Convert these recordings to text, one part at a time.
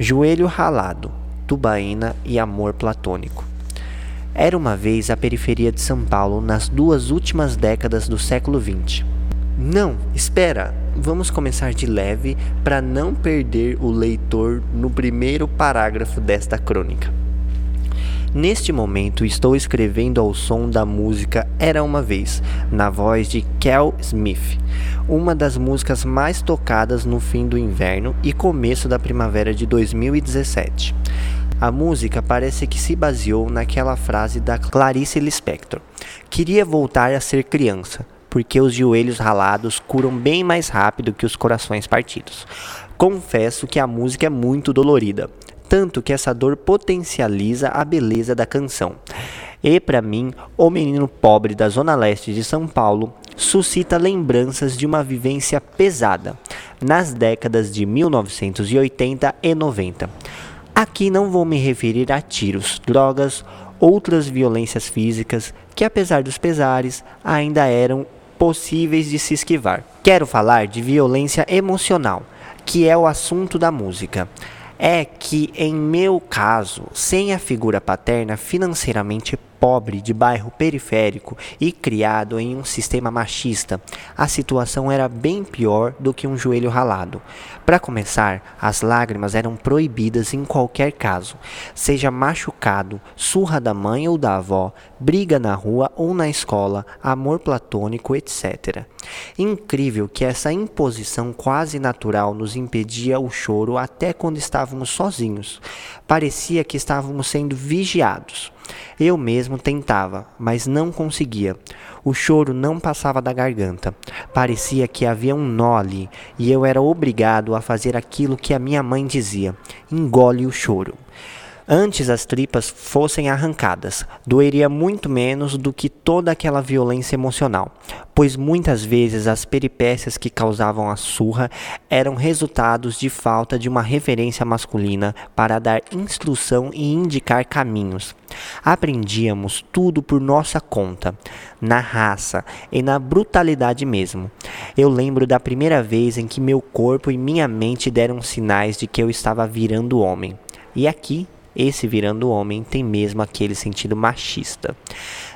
Joelho ralado, tubaína e amor platônico. Era uma vez a periferia de São Paulo nas duas últimas décadas do século XX. Não, espera! Vamos começar de leve para não perder o leitor no primeiro parágrafo desta crônica. Neste momento estou escrevendo ao som da música Era uma Vez, na voz de Kel Smith, uma das músicas mais tocadas no fim do inverno e começo da primavera de 2017. A música parece que se baseou naquela frase da Clarice Lispector: Queria voltar a ser criança, porque os joelhos ralados curam bem mais rápido que os corações partidos. Confesso que a música é muito dolorida, tanto que essa dor potencializa a beleza da canção. E para mim, o menino pobre da zona leste de São Paulo suscita lembranças de uma vivência pesada nas décadas de 1980 e 90. Aqui não vou me referir a tiros, drogas, outras violências físicas que, apesar dos pesares, ainda eram possíveis de se esquivar. Quero falar de violência emocional, que é o assunto da música é que, em meu caso, sem a figura paterna financeiramente pobre de bairro periférico e criado em um sistema machista, a situação era bem pior do que um joelho ralado. Para começar, as lágrimas eram proibidas em qualquer caso, seja machucado, surra da mãe ou da avó, briga na rua ou na escola, amor platônico, etc. Incrível que essa imposição quase natural nos impedia o choro até quando estávamos sozinhos. Parecia que estávamos sendo vigiados. Eu mesmo tentava, mas não conseguia. O choro não passava da garganta. Parecia que havia um nó ali, e eu era obrigado a fazer aquilo que a minha mãe dizia: engole o choro. Antes as tripas fossem arrancadas, doeria muito menos do que toda aquela violência emocional, pois muitas vezes as peripécias que causavam a surra eram resultados de falta de uma referência masculina para dar instrução e indicar caminhos. Aprendíamos tudo por nossa conta, na raça e na brutalidade mesmo. Eu lembro da primeira vez em que meu corpo e minha mente deram sinais de que eu estava virando homem. E aqui esse virando homem tem mesmo aquele sentido machista.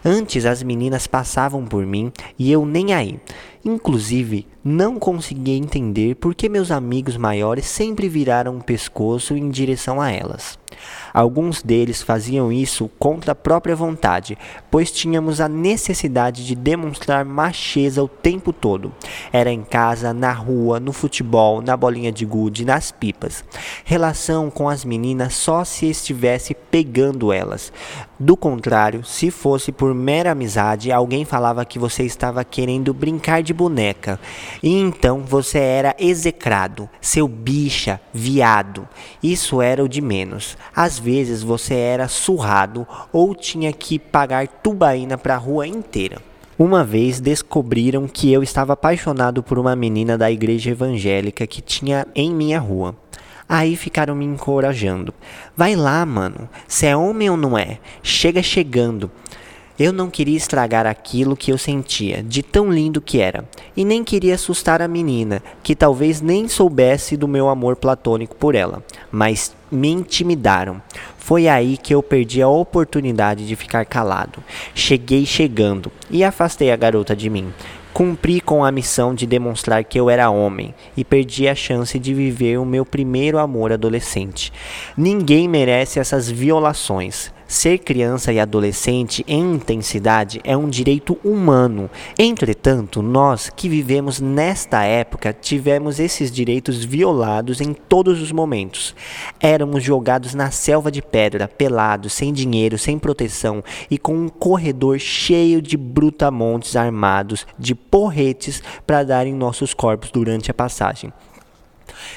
Antes as meninas passavam por mim e eu nem aí. Inclusive, não conseguia entender por que meus amigos maiores sempre viraram o pescoço em direção a elas. Alguns deles faziam isso contra a própria vontade, pois tínhamos a necessidade de demonstrar macheza o tempo todo. Era em casa, na rua, no futebol, na bolinha de gude, nas pipas. Relação com as meninas só se estivesse pegando elas. Do contrário, se fosse por mera amizade, alguém falava que você estava querendo brincar de boneca. E então você era execrado, seu bicha, viado. Isso era o de menos. Às vezes você era surrado ou tinha que pagar tubaína para a rua inteira. Uma vez descobriram que eu estava apaixonado por uma menina da igreja evangélica que tinha em minha rua. Aí ficaram me encorajando. Vai lá, mano. Se é homem ou não é? Chega chegando. Eu não queria estragar aquilo que eu sentia, de tão lindo que era, e nem queria assustar a menina, que talvez nem soubesse do meu amor platônico por ela, mas me intimidaram. Foi aí que eu perdi a oportunidade de ficar calado. Cheguei chegando e afastei a garota de mim. Cumpri com a missão de demonstrar que eu era homem e perdi a chance de viver o meu primeiro amor adolescente. Ninguém merece essas violações. Ser criança e adolescente em intensidade é um direito humano. Entretanto, nós que vivemos nesta época tivemos esses direitos violados em todos os momentos. Éramos jogados na selva de pedra, pelados, sem dinheiro, sem proteção e com um corredor cheio de brutamontes armados de porretes para dar em nossos corpos durante a passagem.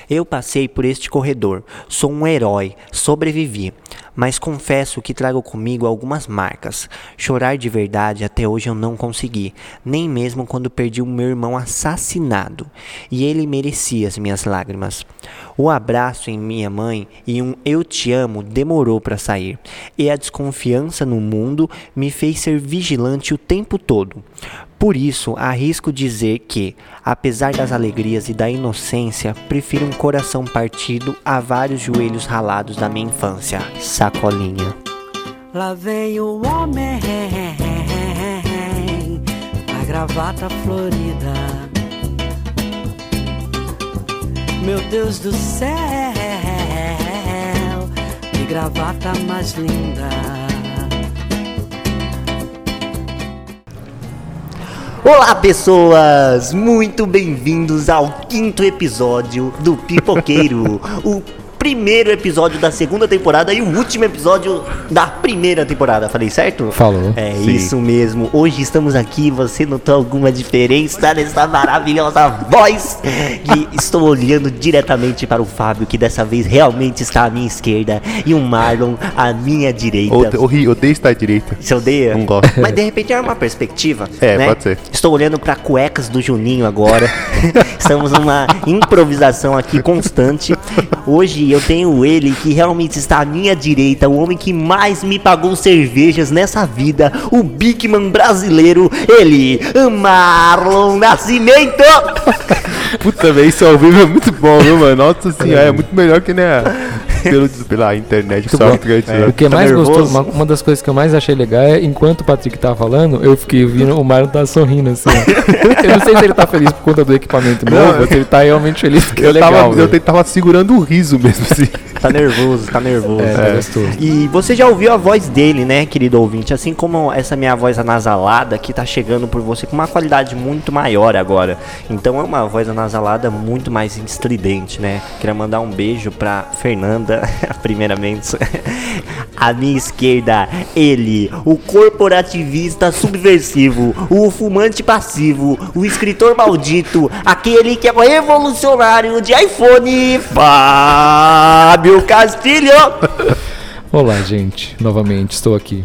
Eu passei por este corredor, sou um herói, sobrevivi. mas confesso que trago comigo algumas marcas. Chorar de verdade até hoje eu não consegui, nem mesmo quando perdi o meu irmão assassinado, e ele merecia as minhas lágrimas. O abraço em minha mãe e um eu te amo demorou para sair, e a desconfiança no mundo me fez ser vigilante o tempo todo. Por isso, arrisco dizer que, apesar das alegrias e da inocência, prefiro um coração partido a vários joelhos ralados da minha infância. Sacolinha. Lá vem o homem, a gravata florida. Meu Deus do céu, que gravata mais linda. Olá, pessoas! Muito bem-vindos ao quinto episódio do Pipoqueiro, o primeiro episódio da segunda temporada e o último episódio da primeira temporada. Falei certo? Falou. É Sim. isso mesmo. Hoje estamos aqui. Você notou alguma diferença nessa maravilhosa voz? E estou olhando diretamente para o Fábio, que dessa vez realmente está à minha esquerda, e o Marlon à minha direita. Odeio, odeio estar à direita. Você odeia? Não gosto. Mas de repente é uma perspectiva. É, né? pode ser. Estou olhando para cuecas do Juninho agora. Estamos numa improvisação aqui constante. Hoje eu tenho ele que realmente está à minha direita, o homem que mais me pagou cervejas nessa vida, o Bigman brasileiro, ele, Marlon Nascimento. Puta, velho, isso ao vivo é muito bom, viu, mano? Nossa senhora, é muito melhor que né, pelo, pela internet, só bom. que eu tinha. O que Tá mais nervoso? gostou, uma, uma das coisas que eu mais achei legal é, enquanto o Patrick tava falando, eu fiquei ouvindo o Marlon tá sorrindo assim. ó. eu não sei se ele tá feliz por conta do equipamento Não, novo, ou se ele tá realmente feliz porque é Eu, legal. tava, eu velho. tava segurando o riso mesmo, assim. Tá nervoso, tá nervoso. É, tá gostoso. E você já ouviu a voz dele, né, querido ouvinte? Assim como essa minha voz anasalada que tá chegando por você com uma qualidade muito maior agora. Então é uma voz anasalada muito mais estridente, né? Queria mandar um beijo pra Fernanda, primeiramente. À minha esquerda, ele, o corporativista subversivo, o fumante passivo, o escritor maldito, aquele que é o revolucionário de iPhone, Fábio Castilho. Olá, gente. Novamente, estou aqui.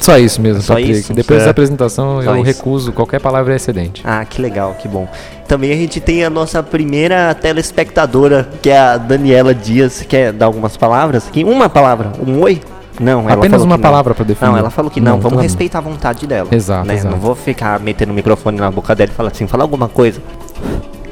Só isso mesmo, Só Patrick. isso? Depois É. dessa apresentação, Só eu isso. recuso qualquer palavra excedente. Ah, que legal, que bom. Também a gente tem a nossa primeira telespectadora, que é a Daniela Dias. Quer dar algumas palavras aqui? Uma palavra, um oi? Não, ela Apenas falou uma palavra pra definir. Não, ela falou que não. Não, Vamos tá respeitar a vontade dela. Exato, né? exato. Não vou ficar metendo o microfone na boca dela e falar assim, fala alguma coisa.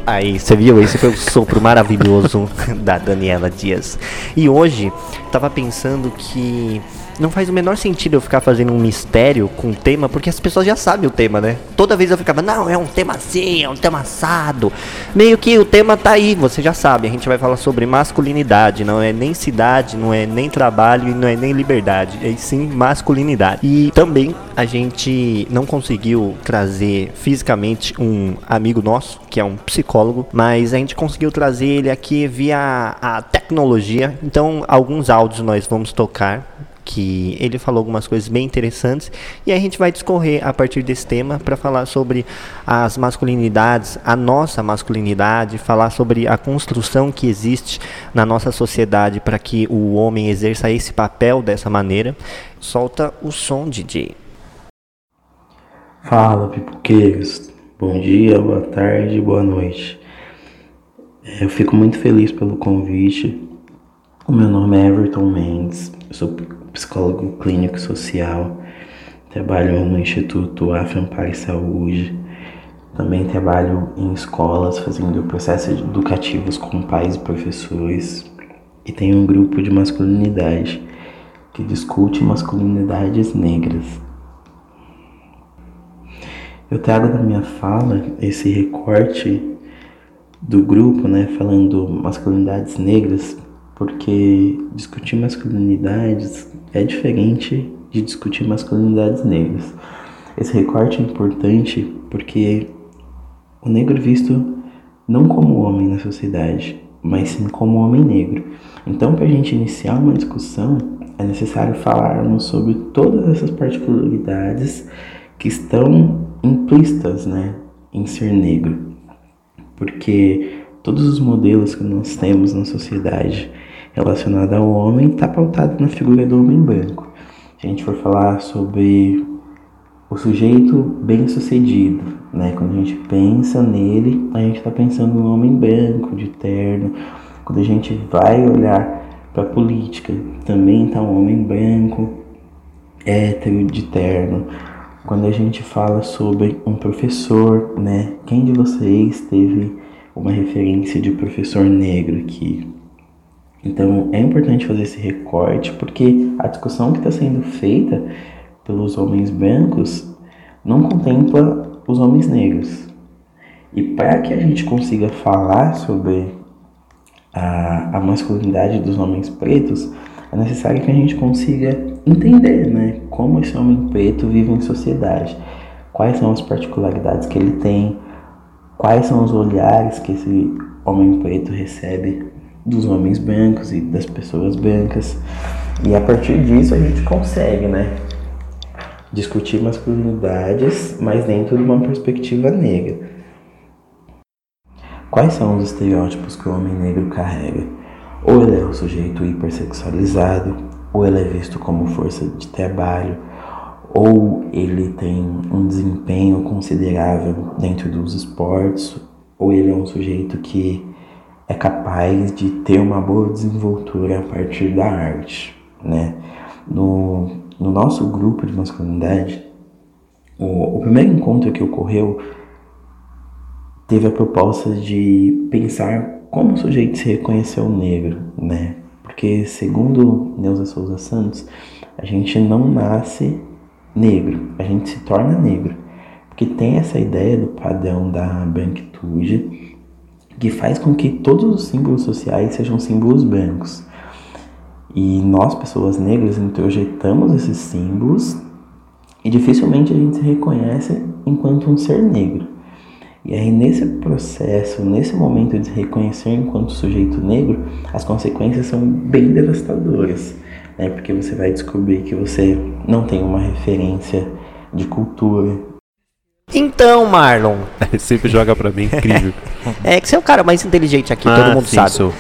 Aí, você viu? Esse foi o sopro maravilhoso da Daniela Dias. E hoje, tava pensando que não faz o menor sentido eu ficar fazendo um mistério com o tema, porque as pessoas já sabem o tema, né? Toda vez eu ficava, não, é um tema assim, é um tema assado. Meio que o tema tá aí, você já sabe. A gente vai falar sobre masculinidade, não é nem cidade, não é nem trabalho e não é nem liberdade, é sim masculinidade. E também a gente não conseguiu trazer fisicamente um amigo nosso, que é um psicólogo, mas a gente conseguiu trazer ele aqui via a tecnologia. Então, alguns áudios nós vamos tocar que ele falou algumas coisas bem interessantes e a gente vai discorrer a partir desse tema para falar sobre as masculinidades, a nossa masculinidade, falar sobre a construção que existe na nossa sociedade para que o homem exerça esse papel dessa maneira. Solta o som, DJ. Fala, pipoqueiros. Bom dia, boa tarde, boa noite. É, Eu fico muito feliz pelo convite. O meu nome é Everton Mendes, eu sou psicólogo clínico social, trabalho no Instituto Aframpar Saúde, também trabalho em escolas fazendo processos educativos com pais e professores e tenho um grupo de masculinidade que discute masculinidades negras. Eu trago na minha fala esse recorte do grupo, né, falando masculinidades negras, porque discutir masculinidades é diferente de discutir masculinidades negras. Esse recorte é importante porque o negro é visto não como homem na sociedade, mas sim como homem negro. Então, para a gente iniciar uma discussão, é necessário falarmos sobre todas essas particularidades que estão implícitas né, em ser negro. Porque todos os modelos que nós temos na sociedade relacionada ao homem está pautado na figura do homem branco. Se a gente for falar sobre o sujeito bem-sucedido, né? Quando a gente pensa nele, a gente está pensando no homem branco, de terno. Quando a gente vai olhar para a política, também está um homem branco, hétero, de terno. Quando a gente fala sobre um professor, né? Quem de vocês teve uma referência de professor negro aqui? Então é importante fazer esse recorte porque a discussão que está sendo feita pelos homens brancos não contempla os homens negros. E para que a gente consiga falar sobre a, a masculinidade dos homens pretos, é necessário que a gente consiga entender né, como esse homem preto vive em sociedade, quais são as particularidades que ele tem, quais são os olhares que esse homem preto recebe dos homens brancos e das pessoas brancas. E a partir disso a gente consegue, né, discutir masculinidades, mas dentro de uma perspectiva negra. Quais são os estereótipos que o homem negro carrega? Ou ele é o sujeito hipersexualizado, ou ele é visto como força de trabalho, ou ele tem um desempenho considerável dentro dos esportes, ou ele é um sujeito que é capaz de ter uma boa desenvoltura a partir da arte, né? No, no nosso grupo de masculinidade, o, o primeiro encontro que ocorreu teve a proposta de pensar como o sujeito se reconheceu negro, né? Porque, segundo Neuza Souza Santos, a gente não nasce negro, a gente se torna negro. Porque tem essa ideia do padrão da branquitude que faz com que todos os símbolos sociais sejam símbolos brancos. E nós, pessoas negras, introjetamos esses símbolos e dificilmente a gente se reconhece enquanto um ser negro. E aí, nesse processo, nesse momento de se reconhecer enquanto sujeito negro, as consequências são bem devastadoras, né? Porque você vai descobrir que você não tem uma referência de cultura. Então, Marlon, Ele sempre joga pra mim, incrível. é que você é o cara mais inteligente aqui, Ah, todo mundo sim, sabe. sou.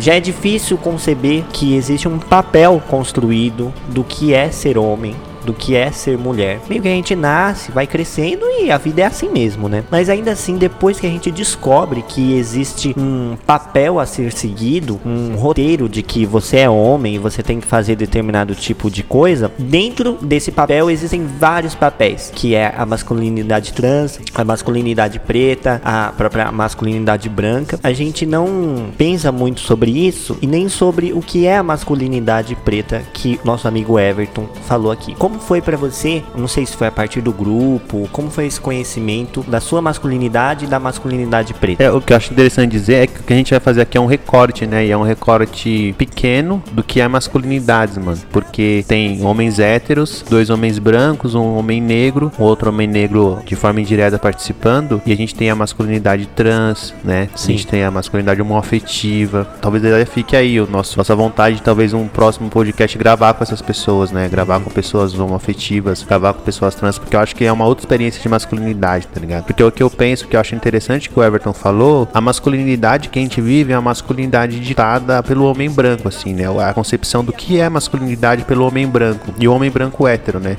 Já é difícil conceber que existe um papel construído do que é ser homem, do que é ser mulher. Meio que a gente nasce, vai crescendo e a vida é assim mesmo, né? Mas ainda assim, depois que a gente descobre que existe um papel a ser seguido, um roteiro de que você é homem e você tem que fazer determinado tipo de coisa, dentro desse papel existem vários papéis, que é a masculinidade trans, a masculinidade preta, a própria masculinidade branca. A gente não pensa muito sobre isso e nem sobre o que é a masculinidade preta que nosso amigo Everton falou aqui. Como foi pra você? Não sei se foi a partir do grupo, como foi esse conhecimento da sua masculinidade e da masculinidade preta? É, o que eu acho interessante dizer é que o que a gente vai fazer aqui é um recorte, né? E é um recorte pequeno do que é masculinidades, mano. Porque tem homens héteros, dois homens brancos, um homem negro, outro homem negro de forma indireta participando. E a gente tem a masculinidade trans, né? Sim. A gente tem a masculinidade homoafetiva. Talvez ela fique aí, o nosso, nossa vontade de talvez um próximo podcast gravar com essas pessoas, né? Gravar com pessoas homoafetivas, gravar com pessoas trans, porque eu acho que é uma outra experiência de masculinidade, tá ligado? Porque o que eu penso, que eu acho interessante que o Everton falou, a masculinidade que a gente vive é a masculinidade ditada pelo homem branco, assim, né? A concepção do que é masculinidade pelo homem branco e o homem branco hétero, né?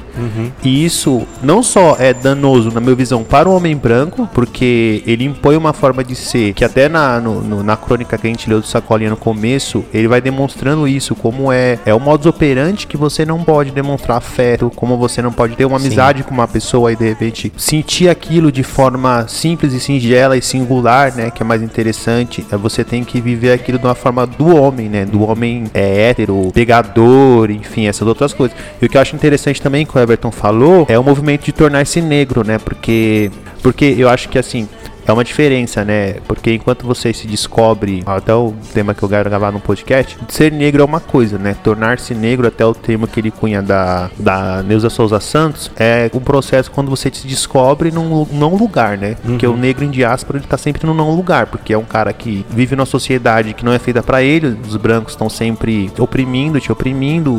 E isso não só é danoso, na minha visão, para o homem branco, porque ele impõe uma forma de ser, que até na, no- no- na crônica que a gente leu do Sacolinha no começo, ele vai demonstrando isso, como é, é o modus operandi que você não pode demonstrar afeto, como você não pode ter uma Sim. amizade com uma pessoa e de repente sentir aquilo de forma simples e singela e singular, né, que é mais interessante, é você tem que viver aquilo de uma forma do homem, né, do homem é, hétero, pegador, enfim, essas outras coisas. E o que eu acho interessante também que o Everton falou é o movimento de tornar-se negro, né, porque porque eu acho que assim é uma diferença, né? Porque enquanto você se descobre, até o tema que eu quero gravar no podcast, ser negro é uma coisa, né? Tornar-se negro, até o termo que ele cunha da, da Neuza Souza Santos, é um processo quando você se descobre num não lugar, né? Porque o negro em diáspora, ele tá sempre no não lugar, porque é um cara que vive numa sociedade que não é feita pra ele, os brancos estão sempre oprimindo, te oprimindo,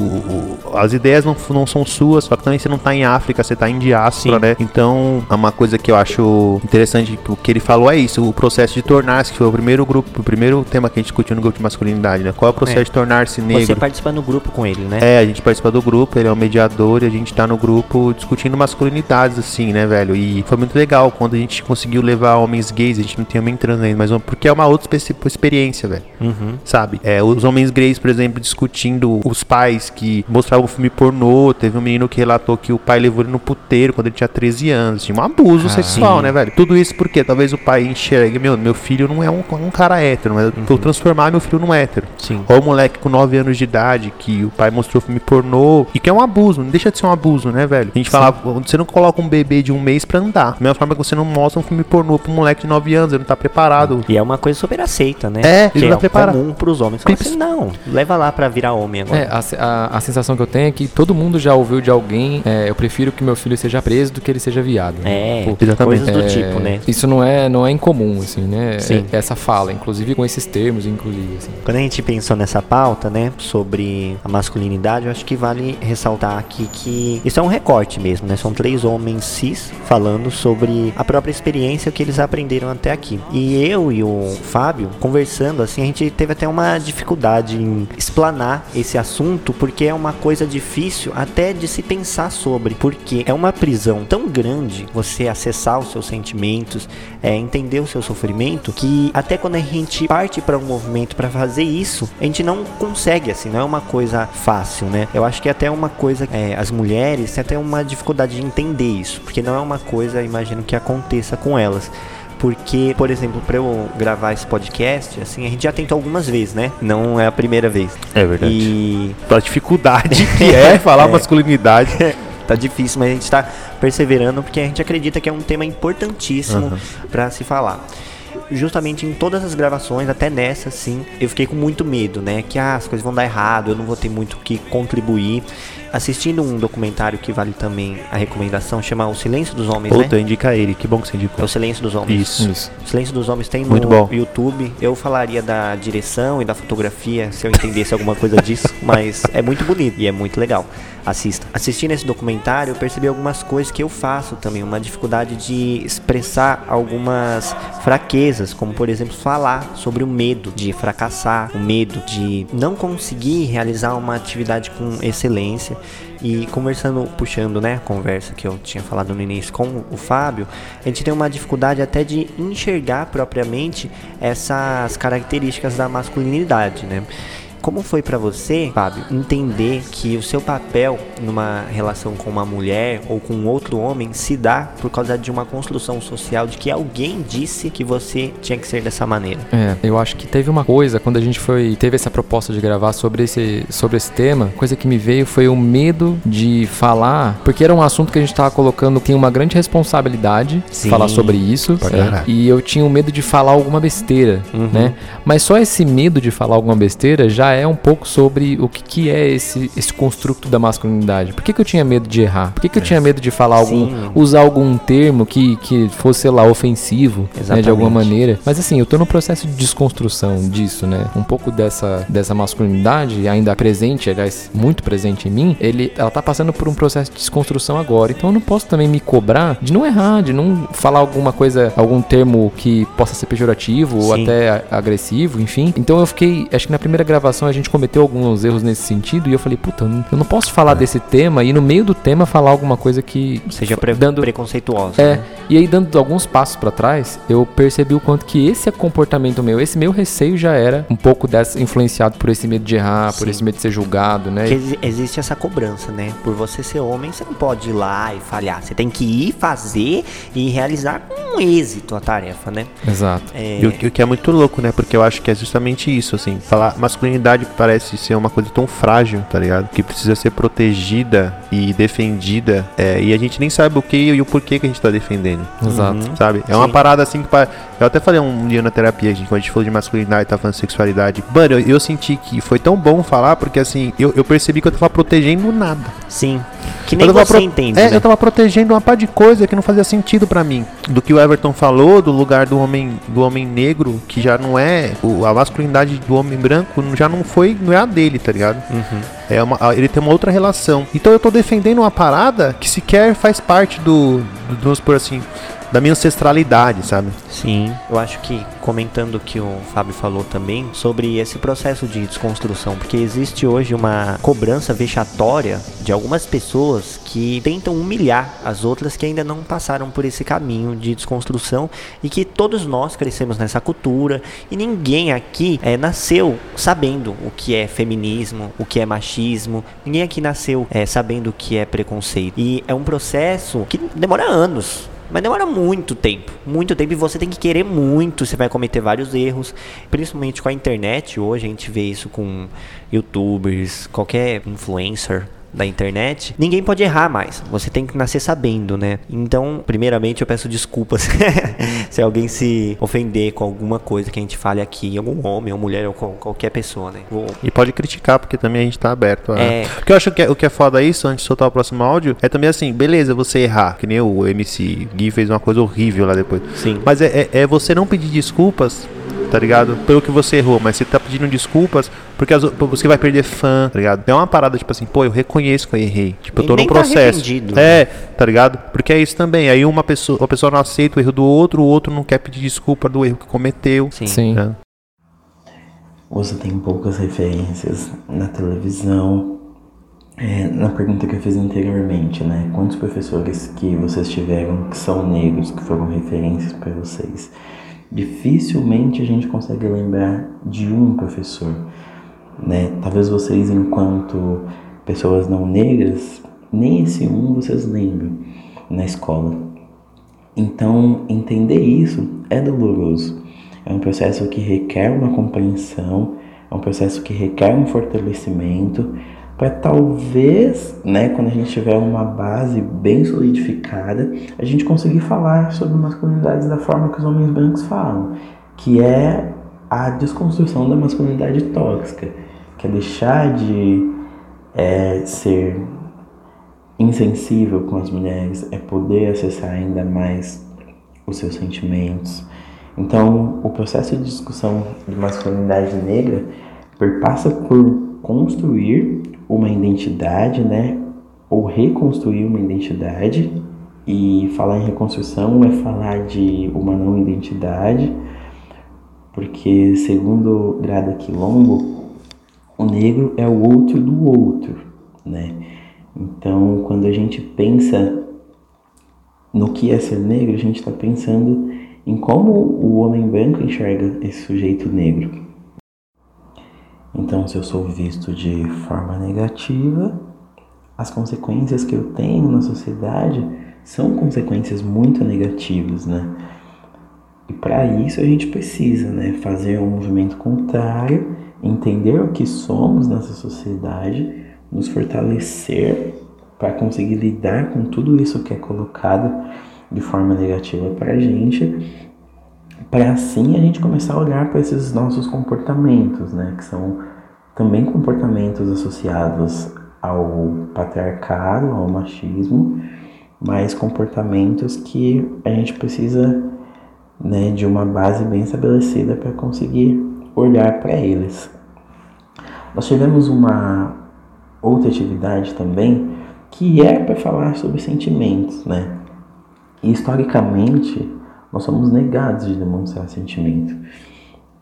as ideias não, não são suas, só que também você não tá em África, você tá em diáspora, Sim. né? Então, é uma coisa que eu acho interessante que o que ele ele falou é isso, o processo de tornar-se, que foi o primeiro grupo, o primeiro tema que a gente discutiu no grupo de masculinidade, né? Qual é o processo É. de tornar-se Você negro? participa no grupo com ele, né? É, a gente participa do grupo, ele é o mediador e a gente tá no grupo discutindo masculinidades, assim, né, velho? E foi muito legal quando a gente conseguiu levar homens gays, a gente não tem homem trans ainda, mas porque é uma outra experiência, velho. Uhum. Sabe? É, os homens gays, por exemplo, discutindo os pais que mostravam filme pornô. Teve um menino que relatou que o pai levou ele no puteiro quando ele tinha 13 anos. Tinha um abuso Ah, sexual, sim. né, velho? Tudo isso porque talvez o pai enxergue, meu, meu filho não é um, um cara hétero, mas eu vou transformar meu filho num hétero. Sim. Ou o moleque com 9 anos de idade que o pai mostrou filme pornô. E que é um abuso, não deixa de ser um abuso, né, velho? A gente falava, você não coloca um bebê de um mês pra andar. Da mesma forma que você não mostra um filme pornô pra um moleque de 9 anos, ele não tá preparado. E é uma coisa super aceita, né? É, que ele é vai preparar. comum pros homens. Fala assim, não, leva lá pra virar homem agora. É, a, a, a sensação que eu tenho é que todo mundo já ouviu de alguém, é, eu prefiro que meu filho seja preso do que ele seja viado. É, Pô, exatamente. coisas do é, tipo, né? Isso não é, não é incomum, assim, né? Sim. É- essa fala, inclusive com esses termos, inclusive, assim. Quando a gente pensou nessa pauta, né, sobre a masculinidade, eu acho que vale ressaltar aqui que isso é um recorte mesmo, né? São três homens cis falando sobre a própria experiência que eles aprenderam até aqui. E eu e o Fábio conversando assim, a gente teve até uma dificuldade em explanar esse assunto, porque é uma coisa difícil até de se pensar sobre, porque é uma prisão tão grande você acessar os seus sentimentos, é, entender o seu sofrimento, que até quando a gente parte para um movimento para fazer isso, a gente não consegue, assim, não é uma coisa fácil, né? Eu acho que é até uma coisa, é, as mulheres têm até uma dificuldade de entender isso, porque não é uma coisa, imagino que aconteça com elas. Porque, por exemplo, para eu gravar esse podcast, assim, a gente já tentou algumas vezes, né? Não é a primeira vez. É verdade. E Pela dificuldade que é falar masculinidade. tá difícil, mas a gente tá perseverando porque a gente acredita que é um tema importantíssimo Aham. pra se falar. Justamente em todas as gravações, até nessa, sim, eu fiquei com muito medo, né? Que ah, as coisas vão dar errado, eu não vou ter muito o que contribuir. Assistindo um documentário que vale também a recomendação, chama O Silêncio dos Homens, Puta, né? indica ele. Que bom que você É indicou. o Silêncio dos Homens. Isso. Isso. O Silêncio dos Homens tem no Muito bom. YouTube. Eu falaria da direção e da fotografia, se eu entendesse alguma coisa disso, mas é muito bonito e é muito legal. Assista. Assistindo esse documentário, eu percebi algumas coisas que eu faço também, uma dificuldade de expressar algumas fraquezas, como por exemplo, falar sobre o medo de fracassar, o medo de não conseguir realizar uma atividade com excelência. E conversando, puxando, né, a conversa que eu tinha falado no início com o Fábio, a gente tem uma dificuldade até de enxergar propriamente essas características da masculinidade, né? Como foi pra você, Fábio, entender que o seu papel numa relação com uma mulher ou com outro homem se dá por causa de uma construção social de que alguém disse que você tinha que ser dessa maneira? É, eu acho que teve uma coisa quando a gente foi teve essa proposta de gravar sobre esse sobre esse tema, coisa que me veio foi o medo de falar, porque era um assunto que a gente tava colocando tem uma grande responsabilidade Sim. falar sobre isso, é, e eu tinha o medo de falar alguma besteira, Uhum. né? Mas só esse medo de falar alguma besteira já é um pouco sobre o que, que é esse esse construto da masculinidade. Por que, que eu tinha medo de errar? Por que, que eu tinha medo de falar algum Sim. usar algum termo que que fosse sei lá ofensivo, né, de alguma maneira? Mas assim, eu tô no processo de desconstrução disso, né? Um pouco dessa, dessa masculinidade, ainda presente, aliás, muito presente em mim, ele, ela tá passando por um processo de desconstrução agora. Então eu não posso também me cobrar de não errar, de não falar alguma coisa, algum termo que possa ser pejorativo ou Sim. até a- agressivo, enfim. Então eu fiquei, acho que na primeira gravação a gente cometeu alguns erros nesse sentido e eu falei, puta, eu não, eu não posso falar desse tema e no meio do tema falar alguma coisa que Seja pre dando preconceituosa. é, né? e aí dando alguns passos pra trás, eu percebi o quanto que esse comportamento meu, esse meu receio já era um pouco dessa, influenciado por esse medo de errar, por Sim. esse medo de ser julgado, né? Exi- existe essa cobrança, né? Por você ser homem, você não pode ir lá e falhar. Você tem que ir fazer e realizar com êxito a tarefa, né? Exato. É, E que- o que é muito louco, né? Porque eu acho que é justamente isso, assim. Falar masculinidade parece ser uma coisa tão frágil, tá ligado? Que precisa ser protegida e defendida. é, e a gente nem sabe o que e o porquê que a gente tá defendendo. Exato. Uhum. Sabe? É uma Sim. parada assim que. pa- Eu até falei um dia na terapia, gente, quando a gente falou de masculinidade, tá falando de sexualidade. Mano, eu, eu senti que foi tão bom falar, porque assim, eu, eu percebi que eu tava protegendo nada. Sim. Que nem eu você pro- entende, É, né? eu tava protegendo uma par de coisa que não fazia sentido pra mim. Do que o Everton falou, do lugar do homem, do homem negro, que já não é. o- a masculinidade do homem branco já não foi. Não é a dele, tá ligado? Uhum. É uma, ele tem uma outra relação. Então eu tô defendendo uma parada que sequer faz parte do. do vamos supor assim. Da minha ancestralidade, sabe? Sim, eu acho que comentando o que o Fábio falou também sobre esse processo de desconstrução, porque existe hoje uma cobrança vexatória de algumas pessoas que tentam humilhar as outras que ainda não passaram por esse caminho de desconstrução e que todos nós crescemos nessa cultura e ninguém aqui é, nasceu sabendo o que é feminismo, o que é machismo, ninguém aqui nasceu é, sabendo o que é preconceito. E é um processo que demora anos. Mas demora muito tempo, muito tempo e você tem que querer muito, você vai cometer vários erros, principalmente com a internet. Hoje a gente vê isso com youtubers, qualquer influencer da internet, ninguém pode errar mais. Você tem que nascer sabendo, né? Então, primeiramente, eu peço desculpas se alguém se ofender com alguma coisa que a gente fale aqui, algum homem ou mulher ou qualquer pessoa, né? Vou... E pode criticar, porque também a gente tá aberto a. É... Porque eu acho que é, o que é foda isso, antes de soltar o próximo áudio, é também assim, beleza, você errar, que nem o MC Gui fez uma coisa horrível lá depois. Sim. Mas é, é, é você não pedir desculpas tá ligado? Pelo que você errou, mas você tá pedindo desculpas porque as, você vai perder fã, tá ligado? É uma parada tipo assim, pô, eu reconheço que eu errei. Tipo, eu tô no tá processo. Tá é, tá ligado? Porque é isso também. Aí uma pessoa, a pessoa não aceita o erro do outro, o outro não quer pedir desculpa do erro que cometeu. Sim. Sim. Né? Você tem poucas referências na televisão. É, na pergunta que eu fiz anteriormente, né? Quantos professores que vocês tiveram que são negros, que foram referências para vocês? Dificilmente a gente consegue lembrar de um professor, né? Talvez vocês, enquanto pessoas não negras, nem esse um vocês lembram na escola. Então, entender isso é doloroso. É um processo que requer uma compreensão, é um processo que requer um fortalecimento, para talvez, né, quando a gente tiver uma base bem solidificada, a gente conseguir falar sobre masculinidades da forma que os homens brancos falam, que é a desconstrução da masculinidade tóxica, que é deixar de é, ser insensível com as mulheres, é poder acessar ainda mais os seus sentimentos. Então, o processo de discussão de masculinidade negra perpassa por construir uma identidade, né? Ou reconstruir uma identidade. E falar em reconstrução é falar de uma não identidade, porque segundo Grada Quilombo, o negro é o outro do outro, né? Então, quando a gente pensa no que é ser negro, a gente está pensando em como o homem branco enxerga esse sujeito negro. Então, se eu sou visto de forma negativa, as consequências que eu tenho na sociedade são consequências muito negativas, né? E para isso a gente precisa, né, fazer um movimento contrário, entender o que somos nessa sociedade, nos fortalecer para conseguir lidar com tudo isso que é colocado de forma negativa para a gente para assim a gente começar a olhar para esses nossos comportamentos, né, que são também comportamentos associados ao patriarcado, ao machismo, mas comportamentos que a gente precisa né, de uma base bem estabelecida para conseguir olhar para eles. Nós tivemos uma outra atividade também que é para falar sobre sentimentos, né? E historicamente nós somos negados de demonstrar sentimento.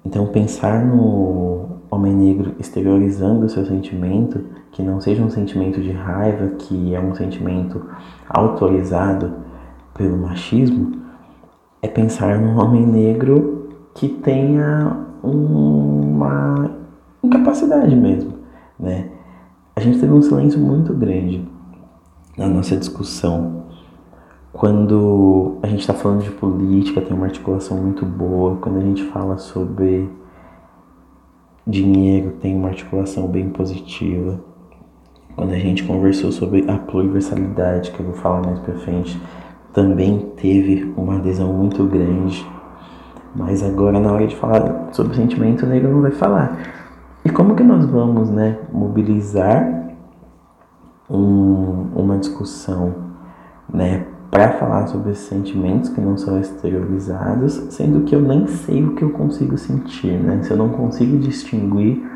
Então, pensar no homem negro exteriorizando o seu sentimento, que não seja um sentimento de raiva, que é um sentimento autorizado pelo machismo, é pensar num homem negro que tenha uma incapacidade mesmo, né? A gente teve um silêncio muito grande na nossa discussão quando a gente está falando de política, tem uma articulação muito boa. Quando a gente fala sobre dinheiro, tem uma articulação bem positiva. Quando a gente conversou sobre a pluriversalidade, que eu vou falar mais pra frente, também teve uma adesão muito grande. Mas agora, na hora de falar sobre sentimento, o negro não vai falar. E como que nós vamos né, mobilizar um, uma discussão né, para falar sobre esses sentimentos que não são exteriorizados, sendo que eu nem sei o que eu consigo sentir, né? Se eu não consigo distinguir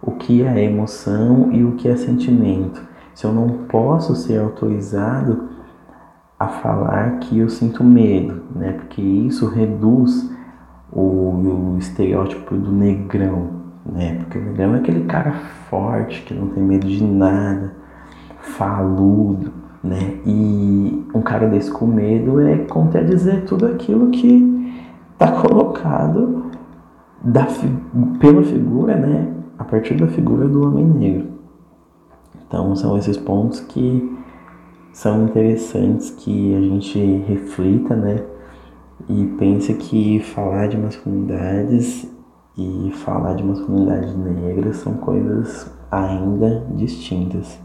o que é emoção e o que é sentimento, se eu não posso ser autorizado a falar que eu sinto medo, né? Porque isso reduz o, o estereótipo do negrão, né? Porque o negrão é aquele cara forte que não tem medo de nada, faludo, né? E um cara desse com medo é contradizer tudo aquilo que está colocado da, pela figura, né? A partir da figura do homem negro. Então são esses pontos que são interessantes que a gente reflita, né? E pense que falar de masculinidades e falar de masculinidade negra são coisas ainda distintas.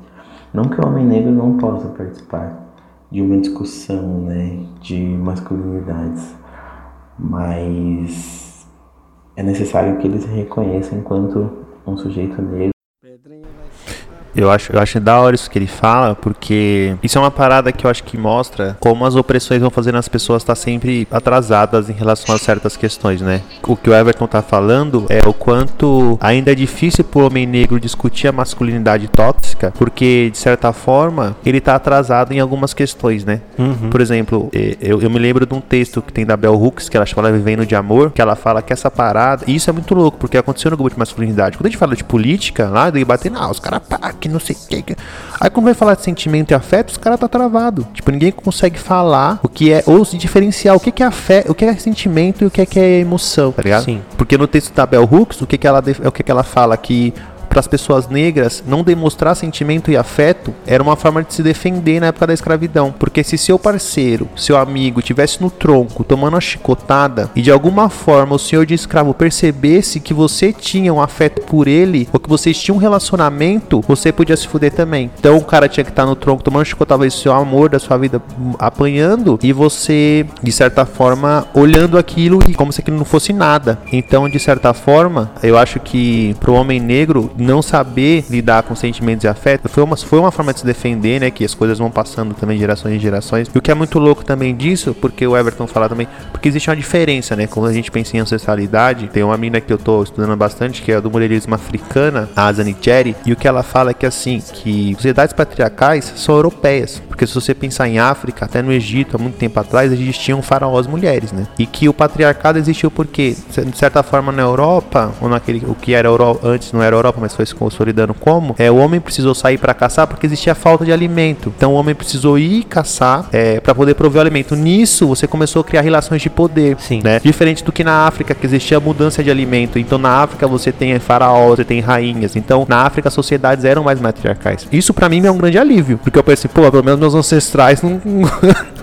Não que o homem negro não possa participar de uma discussão né, de masculinidades, mas é necessário que eles se reconheçam enquanto um sujeito negro eu acho, eu acho da hora isso que ele fala, porque isso é uma parada que eu acho que mostra como as opressões vão fazendo as pessoas estar tá sempre atrasadas em relação a certas questões, né? O que o Everton tá falando é o quanto ainda é difícil pro homem negro discutir a masculinidade tóxica, porque de certa forma ele tá atrasado em algumas questões, né? Uhum. Por exemplo, eu, eu me lembro de um texto que tem da Bell Hooks, que ela chama Vivendo de Amor, que ela fala que essa parada, e isso é muito louco, porque aconteceu no grupo de masculinidade. Quando a gente fala de política, lá, debater, não, os caras, pá, que não sei o que. Aí quando vai falar de sentimento e afeto, os caras tá travado. Tipo, ninguém consegue falar o que é, ou se diferenciar o que, que é afeto, o que é sentimento e o que é, que é emoção, tá ligado? Sim. Porque no texto da Bell Hooks, o que, que ela, o que, que ela fala que para as pessoas negras, não demonstrar sentimento e afeto era uma forma de se defender na época da escravidão. Porque se seu parceiro, seu amigo, tivesse no tronco tomando uma chicotada e de alguma forma o senhor de escravo percebesse que você tinha um afeto por ele ou que vocês tinham um relacionamento, você podia se fuder também. Então o cara tinha que estar no tronco tomando chicotada, esse seu amor da sua vida apanhando e você, de certa forma, olhando aquilo e como se aquilo não fosse nada. Então, de certa forma, eu acho que pro homem negro não saber lidar com sentimentos e afetos foi uma, foi uma forma de se defender, né? Que as coisas vão passando também gerações em gerações. E o que é muito louco também disso, porque o Everton fala também, porque existe uma diferença, né? Quando a gente pensa em ancestralidade, tem uma mina que eu tô estudando bastante, que é do mulherismo africana, a Azani Cherry, e o que ela fala é que assim, que sociedades patriarcais são europeias. Porque se você pensar em África, até no Egito, há muito tempo atrás, existiam faraós mulheres, né? E que o patriarcado existiu porque, de certa forma, na Europa, ou naquele, o que era Europa, antes não era Europa, mas foi se consolidando como, é, o homem precisou sair para caçar porque existia falta de alimento. Então o homem precisou ir caçar é, para poder prover o alimento. Nisso você começou a criar relações de poder, Sim. né? Diferente do que na África, que existia mudança de alimento. Então na África você tem faraós, você tem rainhas. Então na África as sociedades eram mais matriarcais. Isso para mim é um grande alívio, porque eu pensei, pô, pelo menos meus ancestrais não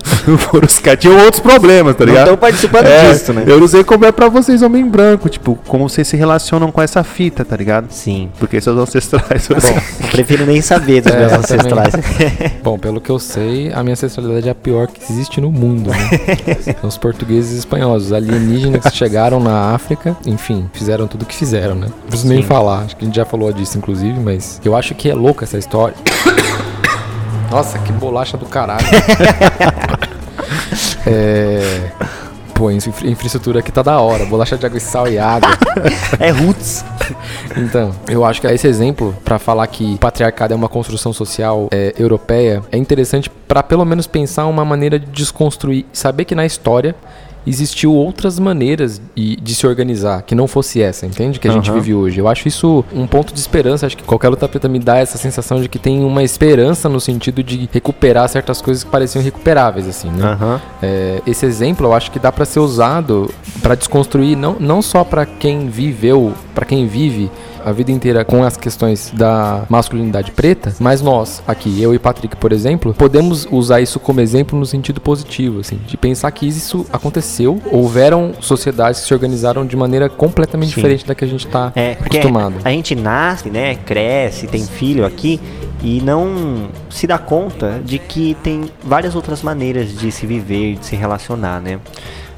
os caras. Tinham outros problemas, tá ligado? Não estão participando é, disso, né? Eu não sei como é pra vocês, homem branco. Tipo, como vocês se relacionam com essa fita, tá ligado? Sim. Porque seus ancestrais. Bom, eu prefiro nem saber dos é, meus ancestrais. Bom, pelo que eu sei, a minha ancestralidade é a pior que existe no mundo. Né? São os portugueses e espanhóis, os alienígenas que chegaram na África, enfim, fizeram tudo o que fizeram, né? Não preciso nem falar, acho que a gente já falou disso, inclusive, mas eu acho que é louca essa história. Nossa, que bolacha do caralho. é. Pô, infraestrutura aqui tá da hora. Bolacha de água e sal e água. é roots. Então, eu acho que esse exemplo, para falar que o patriarcado é uma construção social é, europeia, é interessante para pelo menos pensar uma maneira de desconstruir. Saber que na história existiu outras maneiras de, de, se organizar que não fosse essa, entende? Que a uhum. gente vive hoje. Eu acho isso um ponto de esperança. Acho que qualquer luta preta me dá essa sensação de que tem uma esperança no sentido de recuperar certas coisas que pareciam irrecuperáveis, assim, né? Uhum. É, esse exemplo eu acho que dá para ser usado para desconstruir não, não só para quem viveu, para quem vive a vida inteira com as questões da masculinidade preta, mas nós, aqui, eu e Patrick, por exemplo, podemos usar isso como exemplo no sentido positivo, assim, de pensar que isso aconteceu, houveram sociedades que se organizaram de maneira completamente Sim. diferente da que a gente está é, acostumado. A gente nasce, né, cresce, tem filho aqui e não se dá conta de que tem várias outras maneiras de se viver, de se relacionar, né?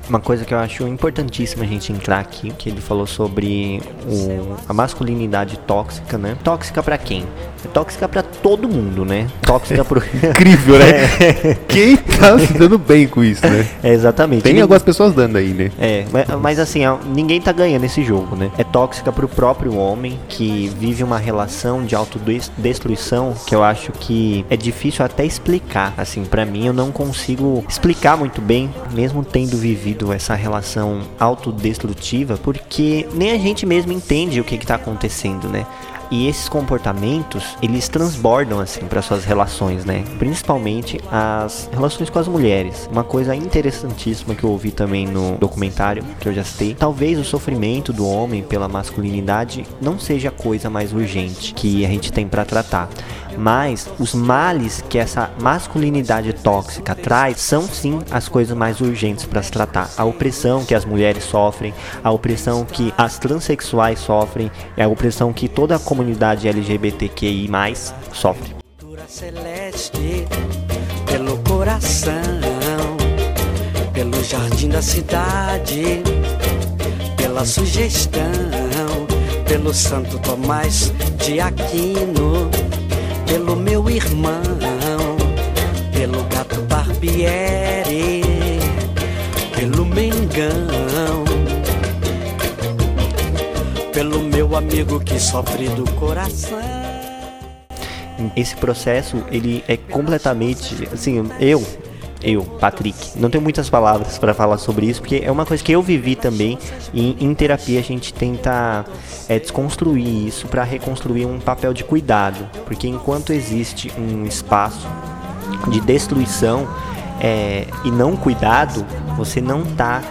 Uma coisa que eu acho importantíssima a gente entrar aqui, que ele falou sobre o, a masculinidade tóxica, né? Tóxica para quem? É tóxica pra todo mundo, né? Tóxica pro. Incrível, né? Quem tá se dando bem com isso, né? é, exatamente. Tem Ninguém- algumas pessoas dando aí, né? É, mas, mas assim, ninguém tá ganhando esse jogo, né? É tóxica pro próprio homem que vive uma relação de autodestruição que eu acho que é difícil até explicar. Assim, pra mim eu não consigo explicar muito bem, mesmo tendo vivido essa relação autodestrutiva, porque nem a gente mesmo entende o que que tá acontecendo, né? E esses comportamentos, eles transbordam assim para suas relações, né? Principalmente as relações com as mulheres. Uma coisa interessantíssima que eu ouvi também no documentário que eu já citei, talvez o sofrimento do homem pela masculinidade não seja a coisa mais urgente que a gente tem para tratar. Mas os males que essa masculinidade tóxica traz são sim as coisas mais urgentes para se tratar. A opressão que as mulheres sofrem, a opressão que as transexuais sofrem, é a opressão que toda a comunidade LGBTQI sofre. Celeste pelo coração, pelo jardim da cidade, pela sugestão, pelo Santo Tomás de Aquino, pelo meu irmão, pelo gato Barbieri, pelo Mengão, pelo meu amigo que sofre do coração. Esse processo, ele é completamente, assim, eu, eu, Patrick, não tenho muitas palavras para falar sobre isso, porque é uma coisa que eu vivi também e em terapia a gente tenta é, desconstruir isso para reconstruir um papel de cuidado, porque enquanto existe um espaço de destruição é, e não cuidado, você não tá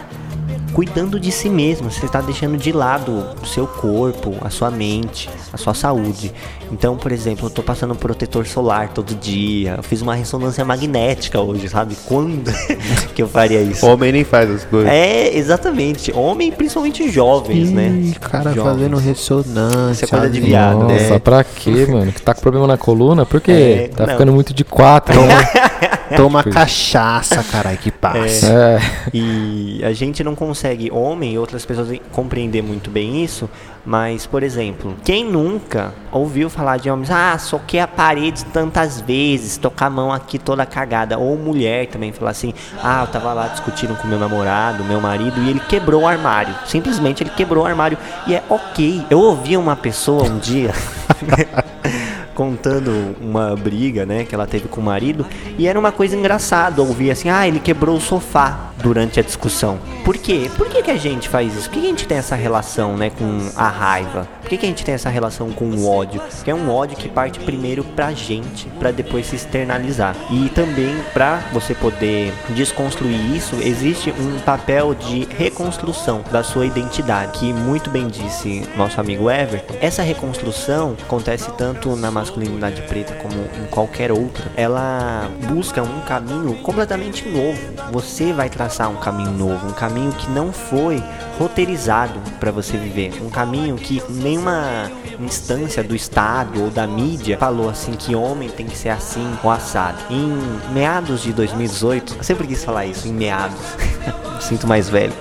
cuidando de si mesmo, você está deixando de lado o seu corpo, a sua mente, a sua saúde. Então, por exemplo, eu tô passando um protetor solar todo dia, eu fiz uma ressonância magnética hoje, sabe? Quando que eu faria isso? Homem nem faz as coisas. É, exatamente. Homem, principalmente jovens, né? Ih, cara Jovens. fazendo ressonância. Isso é coisa de viado, Nossa, né? pra quê, mano? Que tá com problema na coluna? Por quê? É, tá não. ficando muito de quatro. Toma cachaça, caralho, que passa. é. E a gente não consegue, homem e outras pessoas, compreender muito bem isso. Mas, por exemplo, quem nunca ouviu falar de homens, ah, soquei a parede tantas vezes, tocar a mão aqui toda cagada. Ou mulher também falar assim, ah, eu tava lá discutindo com meu namorado, meu marido, e ele quebrou o armário. Simplesmente ele quebrou o armário. E é ok. Eu ouvi uma pessoa um dia. contando uma briga, né, que ela teve com o marido, e era uma coisa engraçada ouvir assim, ah, ele quebrou o sofá durante a discussão. Por quê? Por que, que a gente faz isso? Por que, que a gente tem essa relação, né, com a raiva? Por que, que a gente tem essa relação com o ódio? Porque é um ódio que parte primeiro pra gente, pra depois se externalizar. E também pra você poder desconstruir isso, existe um papel de reconstrução da sua identidade, que muito bem disse nosso amigo Everton. Essa reconstrução acontece tanto na masculinidade preta como em qualquer outra. Ela busca um caminho completamente novo. Você vai traçar um caminho novo, um caminho que não foi roteirizado para você viver, um caminho que nenhuma instância do Estado ou da mídia falou assim que homem tem que ser assim ou assado. Em meados de 2018, eu sempre quis falar isso, em meados, me sinto mais velho.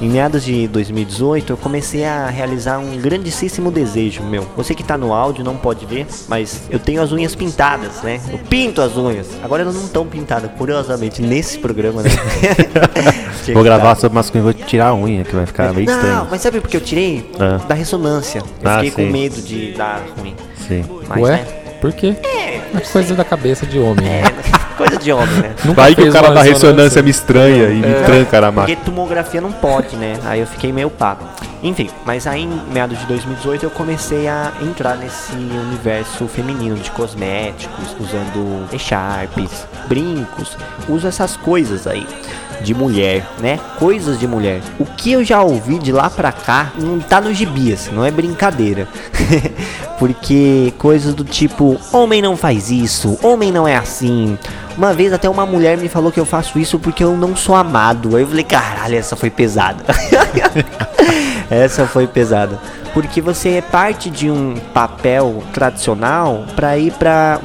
Em meados de 2018, eu comecei a realizar um grandíssimo desejo meu. Você que tá no áudio não pode ver, mas eu tenho as unhas pintadas, né? Eu pinto as unhas. Agora elas não estão pintadas, curiosamente, nesse programa, né? Vou gravar sobre masculino e vou tirar a unha, que vai ficar meio Não, estranho. mas sabe por que eu tirei? Ah. Da ressonância. Eu Ah, fiquei com sim. medo de dar ruim. Sim. Mas, Ué? né? Por quê? É, É coisa da cabeça de homem. né? coisa de homem, né? Nunca Vai que o cara da ressonância me estranha e me É. tranca na Porque máquina. tomografia não pode, né? Aí eu fiquei meio papo. Enfim, mas aí em meados de 2018 eu comecei a entrar nesse universo feminino de cosméticos, usando echarpes, brincos, uso essas coisas aí de mulher, né? Coisas de mulher. O que eu já ouvi de lá pra cá não tá no gibi, assim, não é brincadeira. Porque coisas do tipo, homem não faz isso, homem não é assim. Uma vez até uma mulher me falou que eu faço isso porque eu não sou amado. Aí eu falei, caralho, essa foi pesada. essa foi pesada. porque você é parte de um papel tradicional para ir para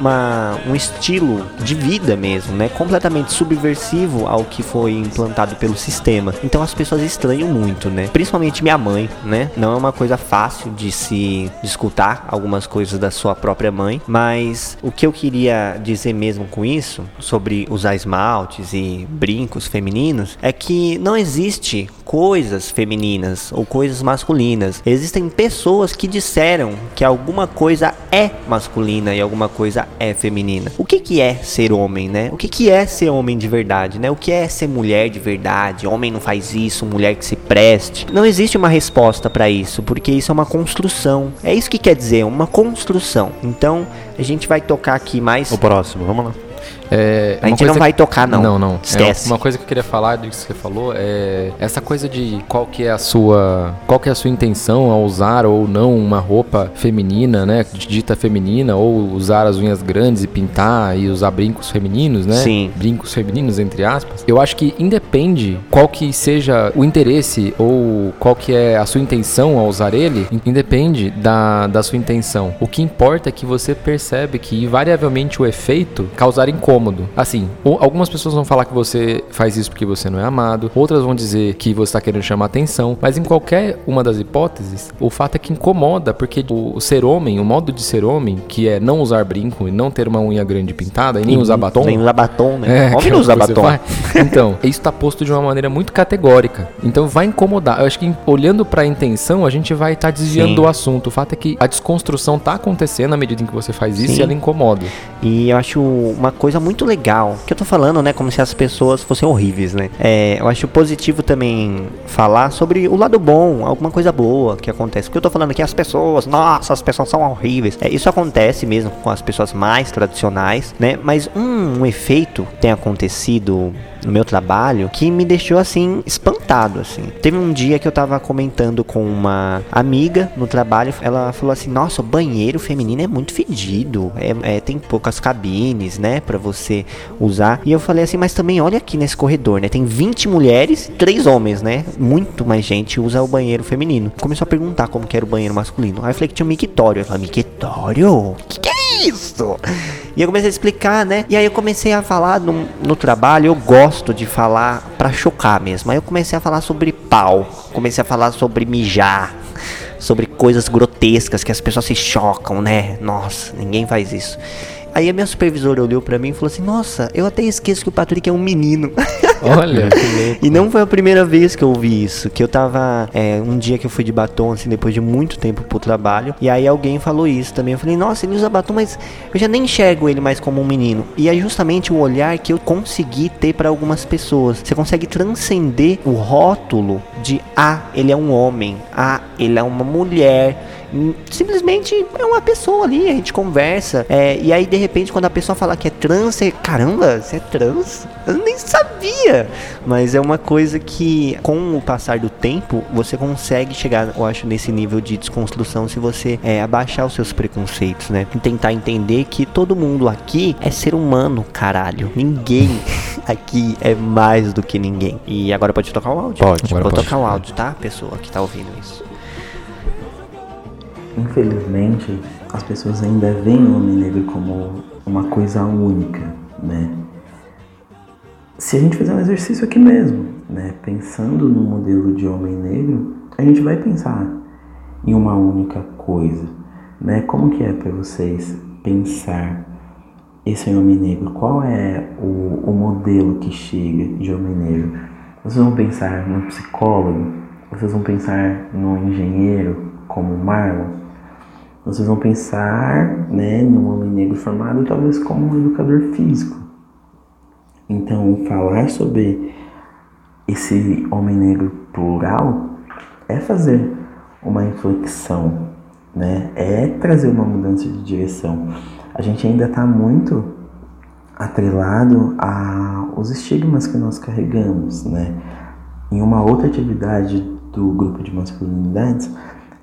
um estilo de vida mesmo, né? Completamente subversivo ao que foi implantado pelo sistema. Então as pessoas estranham muito, né? Principalmente minha mãe, né? Não é uma coisa fácil de se de escutar algumas coisas da sua própria mãe, mas o que eu queria dizer mesmo com isso sobre usar esmaltes e brincos femininos é que não existe coisas femininas ou coisas masculinas. Existem pessoas que disseram que alguma coisa é masculina e alguma coisa é feminina. O que, que é ser homem, né? O que, que é ser homem de verdade, né? O que é ser mulher de verdade? Homem não faz isso, mulher que se preste. Não existe uma resposta para isso, porque isso é uma construção. É isso que quer dizer, uma construção. Então, a gente vai tocar aqui mais. O próximo, vamos lá. É, a gente não vai tocar, não. Não, não. Esquece. É, uma coisa que eu queria falar disso que você falou é essa coisa de qual que é a sua. Qual que é a sua intenção ao usar ou não uma roupa feminina, né? Dita feminina, ou usar as unhas grandes e pintar e usar brincos femininos, né? Sim. Brincos femininos, entre aspas. Eu acho que independe qual que seja o interesse ou qual que é a sua intenção ao usar ele, independe da, da sua intenção. O que importa é que você percebe que invariavelmente o efeito causar incômodo incômodo. Assim, algumas pessoas vão falar que você faz isso porque você não é amado, outras vão dizer que você está querendo chamar atenção, mas em qualquer uma das hipóteses, o fato é que incomoda, porque o ser homem, o modo de ser homem, que é não usar brinco e não ter uma unha grande pintada e nem e, usar batom. Nem usar batom, né? É, homem não usa batom. Então, isso está posto de uma maneira muito categórica. Então vai incomodar. Eu acho que olhando para a intenção, a gente vai estar tá desviando Sim. do assunto. O fato é que a desconstrução está acontecendo à medida em que você faz isso Sim. e ela incomoda. E eu acho uma coisa muito legal. Que eu tô falando, né? Como se as pessoas fossem horríveis, né? É, eu acho positivo também falar sobre o lado bom, alguma coisa boa que acontece. Porque eu tô falando aqui as pessoas, nossa, as pessoas são horríveis. É, isso acontece mesmo com as pessoas mais tradicionais, né? Mas um, um efeito tem acontecido no meu trabalho que me deixou assim espantado assim. Teve um dia que eu tava comentando com uma amiga no trabalho, ela falou assim: "Nossa, o banheiro feminino é muito fedido, é, é tem poucas cabines, né, para você usar". E eu falei assim: "Mas também olha aqui nesse corredor, né? Tem 20 mulheres, 3 homens, né? Muito mais gente usa o banheiro feminino". Começou a perguntar como que era o banheiro masculino. Aí eu falei que tinha um mictório. Falei: "Mictório? Que que é isso?" E eu comecei a explicar, né? E aí eu comecei a falar no, no trabalho, eu gosto de falar para chocar mesmo. Aí eu comecei a falar sobre pau, comecei a falar sobre mijar, sobre coisas grotescas que as pessoas se chocam, né? Nossa, ninguém faz isso. Aí a minha supervisora olhou para mim e falou assim: Nossa, eu até esqueço que o Patrick é um menino. Olha, que louco. E não foi a primeira vez que eu ouvi isso. Que eu tava. É, um dia que eu fui de batom, assim, depois de muito tempo pro trabalho. E aí alguém falou isso também. Eu falei, nossa, ele usa batom, mas eu já nem enxergo ele mais como um menino. E é justamente o olhar que eu consegui ter para algumas pessoas. Você consegue transcender o rótulo de ah, ele é um homem, ah, ele é uma mulher simplesmente é uma pessoa ali, a gente conversa. É, e aí, de repente, quando a pessoa fala que é trans, você, caramba, você é trans? Eu nem sabia. Mas é uma coisa que, com o passar do tempo, você consegue chegar, eu acho, nesse nível de desconstrução se você é, abaixar os seus preconceitos, né? E tentar entender que todo mundo aqui é ser humano, caralho. Ninguém aqui é mais do que ninguém. E agora pode tocar o áudio? Pode, Vou pode. tocar o áudio, tá? Pessoa que tá ouvindo isso. Infelizmente, as pessoas ainda veem o homem negro como uma coisa única, né? Se a gente fizer um exercício aqui mesmo, né, pensando no modelo de homem negro, a gente vai pensar em uma única coisa, né? Como que é para vocês pensar esse homem negro? Qual é o, o modelo que chega de homem negro? Vocês vão pensar no psicólogo? Vocês vão pensar no engenheiro como Marlon? Vocês vão pensar né, num homem negro formado talvez como um educador físico. Então, falar sobre esse homem negro plural é fazer uma inflexão, né? é trazer uma mudança de direção. A gente ainda está muito atrelado aos estigmas que nós carregamos. Né? Em uma outra atividade do grupo de masculinidades,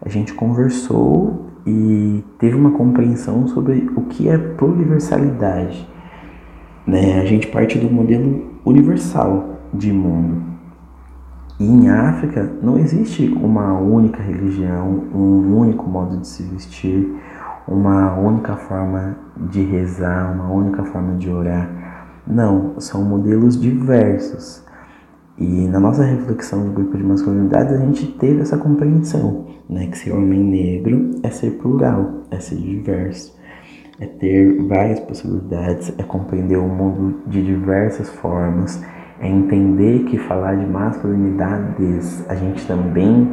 a gente conversou e teve uma compreensão sobre o que é pluriversalidade. Né? A gente parte do modelo universal de mundo. E em África não existe uma única religião, um único modo de se vestir, uma única forma de rezar, uma única forma de orar. Não, são modelos diversos. E na nossa reflexão do grupo de masculinidades a gente teve essa compreensão, né, que ser homem negro é ser plural, é ser diverso, é ter várias possibilidades, é compreender o mundo de diversas formas, é entender que falar de masculinidades a gente também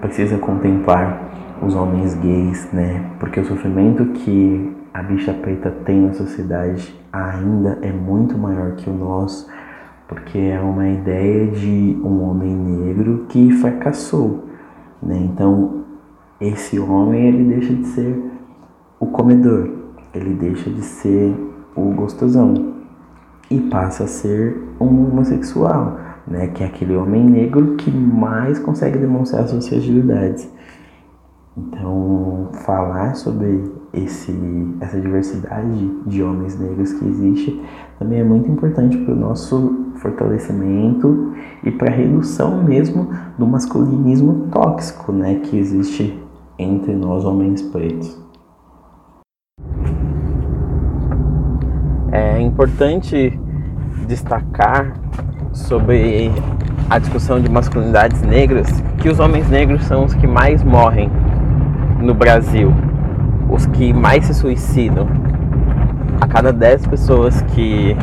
precisa contemplar os homens gays, né? Porque o sofrimento que a bicha preta tem na sociedade ainda é muito maior que o nosso, porque é uma ideia de um homem negro que fracassou, né? Então, esse homem ele deixa de ser o comedor, ele deixa de ser o gostosão, e passa a ser um homossexual, né? Que é aquele homem negro que mais consegue demonstrar suas fragilidades. Então, falar sobre esse, essa diversidade de homens negros que existe também é muito importante para o nosso fortalecimento e para a redução mesmo do masculinismo tóxico né, que existe entre nós homens pretos. É importante destacar sobre a discussão de masculinidades negras que os homens negros são os que mais morrem no Brasil, os que mais se suicidam. A cada 10 pessoas que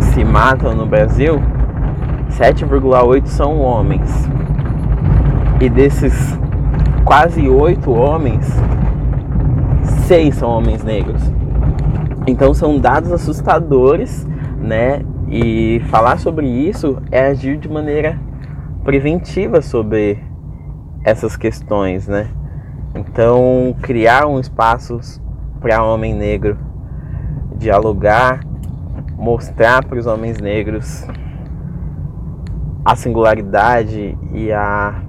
se matam no Brasil, 7,8 são homens. E desses quase 8 homens, 6 são homens negros. Então são dados assustadores, né? E falar sobre isso é agir de maneira preventiva sobre essas questões, né? Então, criar um espaço para homem negro dialogar, mostrar para os homens negros a singularidade e a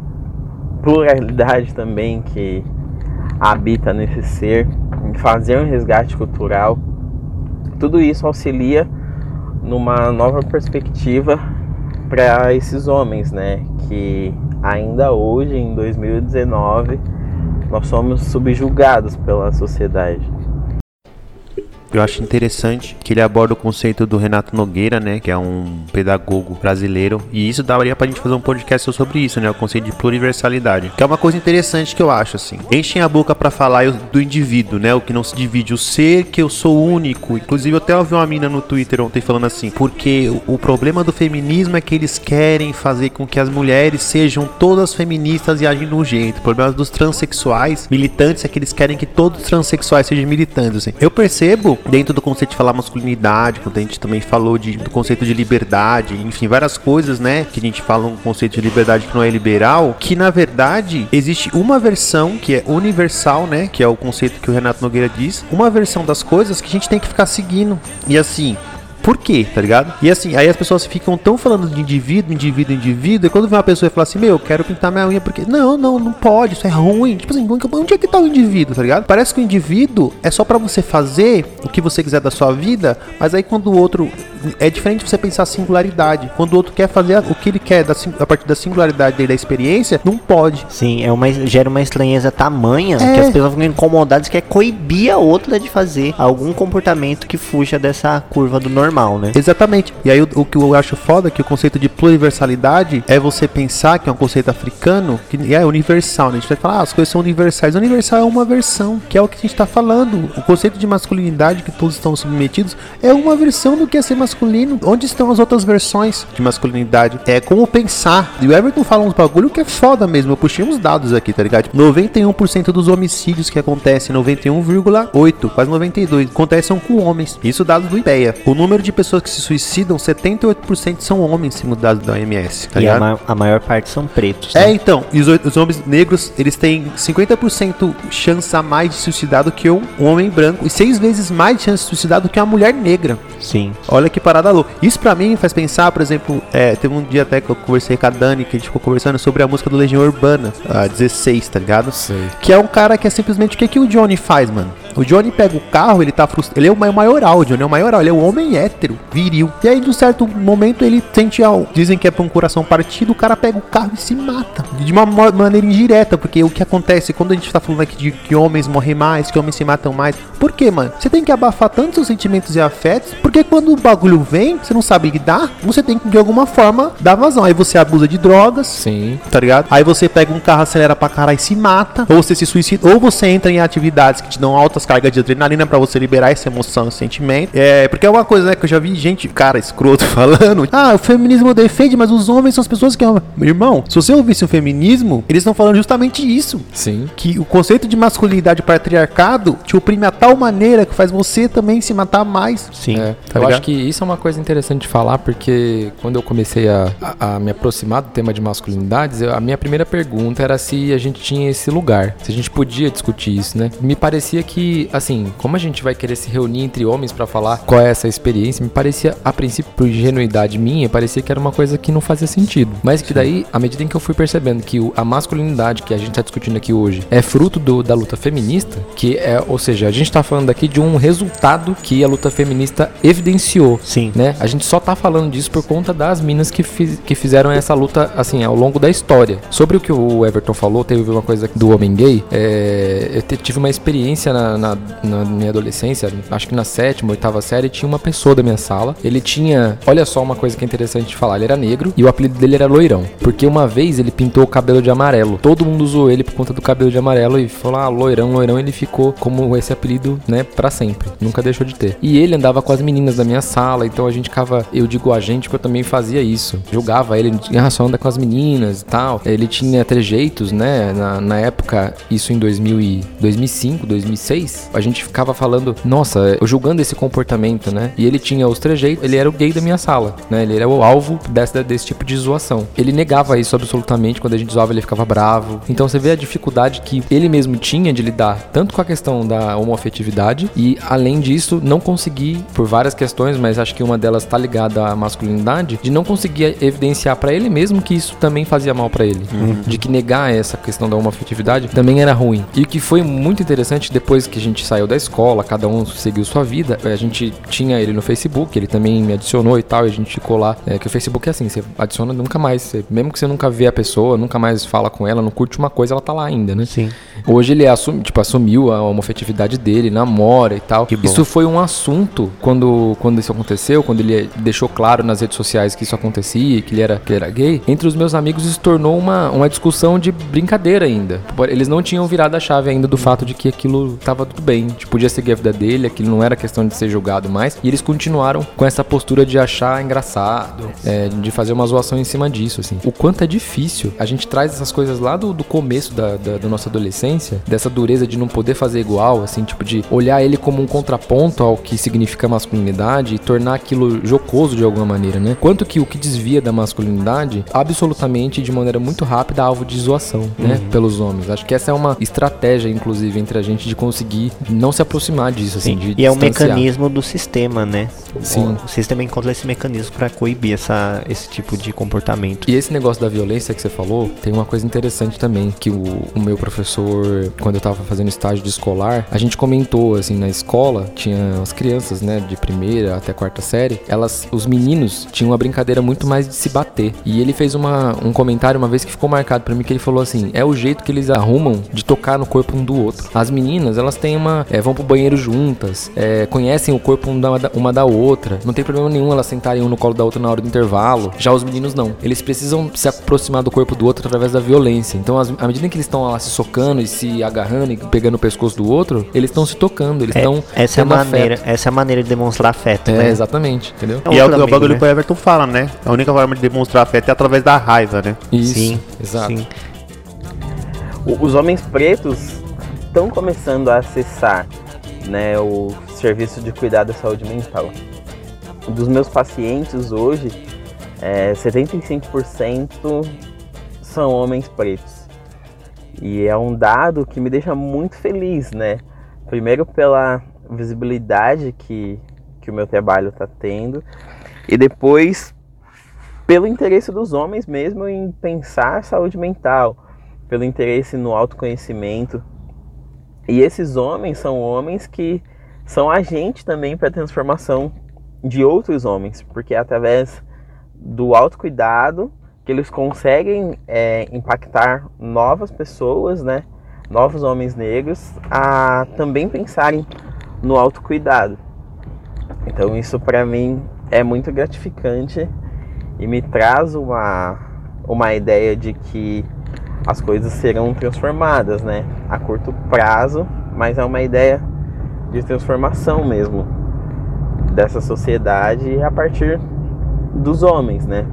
pluralidade também que habita nesse ser, fazer um resgate cultural tudo isso auxilia numa nova perspectiva para esses homens, né? Que ainda hoje, em 2019, nós somos subjugados pela sociedade eu acho interessante que ele aborda o conceito do Renato Nogueira, né, que é um pedagogo brasileiro, e isso daria pra gente fazer um podcast sobre isso, né, o conceito de pluriversalidade, que é uma coisa interessante que eu acho assim. Enchem a boca para falar do indivíduo, né, o que não se divide, o ser que eu sou único. Inclusive eu até ouvi uma mina no Twitter ontem falando assim, porque o problema do feminismo é que eles querem fazer com que as mulheres sejam todas feministas e agem de um jeito. O problema dos transexuais militantes é que eles querem que todos os transexuais sejam militantes. Assim. Eu percebo dentro do conceito de falar masculinidade, quando a gente também falou de, do conceito de liberdade, enfim, várias coisas, né? Que a gente fala um conceito de liberdade que não é liberal, que na verdade existe uma versão que é universal, né? Que é o conceito que o Renato Nogueira diz, uma versão das coisas que a gente tem que ficar seguindo. E assim, por quê, tá ligado? E assim, aí as pessoas ficam tão falando de indivíduo, indivíduo, indivíduo, e quando vem uma pessoa e fala assim, meu, eu quero pintar minha unha porque. Não, não, não pode, isso é ruim. Tipo assim, onde é que tá o indivíduo, tá ligado? Parece que o indivíduo é só para você fazer o que você quiser da sua vida, mas aí quando o outro é diferente você pensar singularidade. Quando o outro quer fazer o que ele quer da, a partir da singularidade dele, da experiência, não pode. Sim, é uma, gera uma estranheza tamanha é. que as pessoas ficam incomodadas que é coibir a outra de fazer algum comportamento que fuja dessa curva do normal, né? Exatamente. E aí o, o que eu acho foda é que o conceito de pluriversalidade é você pensar que é um conceito africano que é universal, né? A gente vai falar, ah, as coisas são universais. Universal é uma versão, que é o que a gente está falando. O conceito de masculinidade que todos estão submetidos é uma versão do que é ser masculino. Onde estão as outras versões de masculinidade? É como pensar. E o Everton fala uns bagulho que é foda mesmo. Eu puxei uns dados aqui, tá ligado? 91% dos homicídios que acontecem, 91,8, quase 92, acontecem com homens. Isso dados do IPEA. O número de pessoas que se suicidam, 78% são homens, segundo dados da OMS. Tá e a, ma a, maior parte são pretos. Né? É, então. E os, os, homens negros, eles têm 50% chance a mais de suicidar do que um, homem branco e seis vezes mais chance de suicidar do que uma mulher negra. Sim. Olha que parada louca. Isso pra mim faz pensar, por exemplo, é, teve um dia até que eu conversei com a Dani, que a gente ficou conversando sobre a música do Legião Urbana, a 16, tá ligado? Sei. Que é um cara que é simplesmente o que, que o Johnny faz, mano? O Johnny pega o carro, ele tá frustrado. Ele é o ma- maioral, o Johnny é o maioral, ele é um homem hétero, viril. E aí, de um certo momento, ele sente algo. Dizem que é pra um coração partido, o cara pega o carro e se mata. De uma maneira indireta, porque o que acontece quando a gente tá falando aqui de que homens morrem mais, que homens se matam mais. Por quê, mano? Você tem que abafar tantos seus sentimentos e afetos, porque quando o bagulho vem, você não sabe lidar, você tem que de alguma forma dar vazão. Aí você abusa de drogas, Sim. tá ligado? Aí você pega um carro, acelera pra caralho e se mata, ou você se suicida, ou você entra em atividades que te dão altas cargas de adrenalina pra você liberar essa emoção, esse sentimento. É, porque é uma coisa, né, que eu já vi gente, cara, escroto falando, ah, o feminismo defende, mas os homens são as pessoas que amam. Meu irmão, se você ouvisse o feminismo, eles estão falando justamente isso. Sim. Que o conceito de masculinidade patriarcado te oprime a tal maneira que faz você também se matar mais. Sim. É, tá eu ligado? acho que isso é uma coisa interessante de falar, porque quando eu comecei a, a- a me aproximar do tema de masculinidades, eu- a minha primeira pergunta era se a gente tinha esse lugar, se a gente podia discutir isso, né? Me parecia que, assim, como a gente vai querer se reunir entre homens pra falar qual é essa experiência, me parecia, a princípio, por ingenuidade minha, parecia que era uma coisa que não fazia sentido. Mas que daí, à medida em que eu fui percebendo que o- a masculinidade que a gente tá discutindo aqui hoje é fruto do- da luta feminista, que é, ou seja, a gente tá falando aqui de um resultado que a luta feminista evidenciou. Sim. Né? A gente só tá falando disso por conta das minas que, fiz- que fizeram essa luta, assim, ao longo da história. Sobre o que o Everton falou, teve uma coisa do homem gay. é, eu tive uma experiência na, na- na minha adolescência, acho que na sétima, oitava série, tinha uma pessoa da minha sala. Ele tinha. Olha só uma coisa que é interessante de falar: ele era negro e o apelido dele era loirão. Porque uma vez ele pintou o cabelo de amarelo. Todo mundo usou ele por conta do cabelo de amarelo e falou: ah, loirão, loirão. Ele ficou como esse apelido, né, pra sempre. Nunca deixou de ter. E ele andava com as meninas da minha sala, então a gente ficava. Eu digo a gente porque eu também fazia isso. Julgava ele, ah, só anda com as meninas e tal. Ele tinha trejeitos, né? Na, na época, isso em 2000 e 2005, 2006, a gente ficava falando, nossa, eu julgando esse comportamento, né? E ele tinha os trejeitos, ele era o gay da minha sala, né? Ele era o alvo dessa, desse tipo de zoação. Ele negava isso absolutamente, quando a gente zoava ele ficava bravo. Então você vê a dificuldade que ele mesmo tinha de lidar tanto com a questão da homoafetividade e, além disso, não conseguir, por várias questões, mas acho que uma delas tá ligada à masculinidade, de não conseguir evidenciar pra ele mesmo que isso também fazia mal pra ele. De que negar essa questão da homoafetividade também era ruim. E o que foi muito interessante depois que a gente saiu da escola, cada um seguiu sua vida, a gente tinha ele no Facebook, ele também me adicionou e tal, e a gente ficou lá. É que o Facebook é assim, você adiciona nunca mais, você- mesmo que você nunca vê a pessoa, nunca mais fala com ela, não curte uma coisa, ela tá lá ainda, né? Sim. Hoje ele assumi, tipo, assumiu a homofetividade dele, namora e tal. Que. Isso foi um assunto quando, quando isso aconteceu, quando ele deixou claro nas redes sociais que isso acontecia, que ele era, que ele era gay. Entre os meus amigos isso tornou uma, uma discussão de brincadeira ainda. Eles não tinham virado a chave ainda do fato de que aquilo tava tudo bem, tipo, podia seguir a vida dele, aquilo não era questão de ser julgado mais. E eles continuaram com essa postura de achar engraçado, é, de fazer uma zoação em cima disso, assim. O quanto é difícil. A gente traz essas coisas lá do, do começo da, da, da nossa adolescência, dessa dureza de não poder fazer igual, assim, tipo, de olhar ele como um contraponto ao que significa masculinidade e tornar aquilo jocoso de alguma maneira, né? Quanto que o que desvia da masculinidade, absolutamente, de maneira muito rápida, alvo de zoação, né? Pelos homens. Acho que essa é uma estratégia, inclusive, entre a gente de conseguir não se aproximar disso, assim, de E é um mecanismo do sistema, né? Sim. O sistema encontra esse mecanismo pra coibir essa, esse tipo de comportamento. E esse negócio da violência que você falou, tem uma coisa interessante também, que o, o meu professor, quando eu tava fazendo estágio de escolar, a gente comentou, assim, na escola, tinha as crianças, né, de primeira até quarta série, elas, os meninos tinham uma brincadeira muito mais de se bater. E ele fez uma, um comentário uma vez que ficou marcado pra mim, que ele falou assim, é o jeito que eles arrumam de tocar no corpo um do outro. As meninas, elas têm uma, é, vão pro banheiro juntas, é, conhecem o corpo uma da, uma da outra, não tem problema nenhum elas sentarem um no colo da outra na hora do intervalo. Já os meninos não. Eles precisam se aproximar do corpo do outro através da violência. Então, as- à medida que eles estão lá se socando e se agarrando e pegando o pescoço do outro, eles estão se tocando, eles É, estão essa, é a maneira, afeto. essa é a maneira de demonstrar afeto, É, né? exatamente, entendeu? É e é é o amigo, bagulho né? que o Everton fala, né? A única forma de demonstrar afeto é através da raiva, né? Isso, Sim, exato. sim. O- Os homens pretos estão começando a acessar né, o serviço de cuidado da saúde mental. Dos meus pacientes hoje, é, 75% são homens pretos. E é um dado que me deixa muito feliz, né? Primeiro pela visibilidade que, que o meu trabalho está tendo, e depois pelo interesse dos homens mesmo em pensar saúde mental, pelo interesse no autoconhecimento. E esses homens são homens que são agentes também para a transformação de outros homens, porque é através do autocuidado que eles conseguem é, impactar novas pessoas, né? Novos homens negros a também pensarem no autocuidado. Então isso para mim é muito gratificante e me traz uma, uma ideia de que as coisas serão transformadas, né? A curto prazo, mas é uma ideia de transformação mesmo dessa sociedade a partir dos homens, né?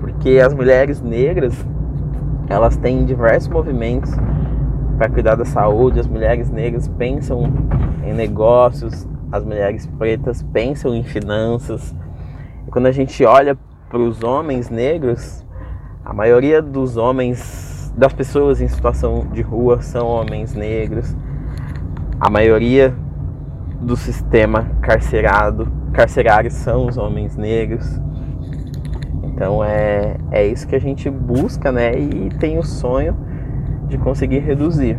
Porque as mulheres negras, elas têm diversos movimentos para cuidar da saúde, as mulheres negras pensam em negócios, as mulheres pretas pensam em finanças. E quando a gente olha para os homens negros, a maioria dos homens, das pessoas em situação de rua são homens negros. A maioria do sistema carcerado, carcerário são os homens negros. Então é, é isso que a gente busca, né? E tem o sonho de conseguir reduzir.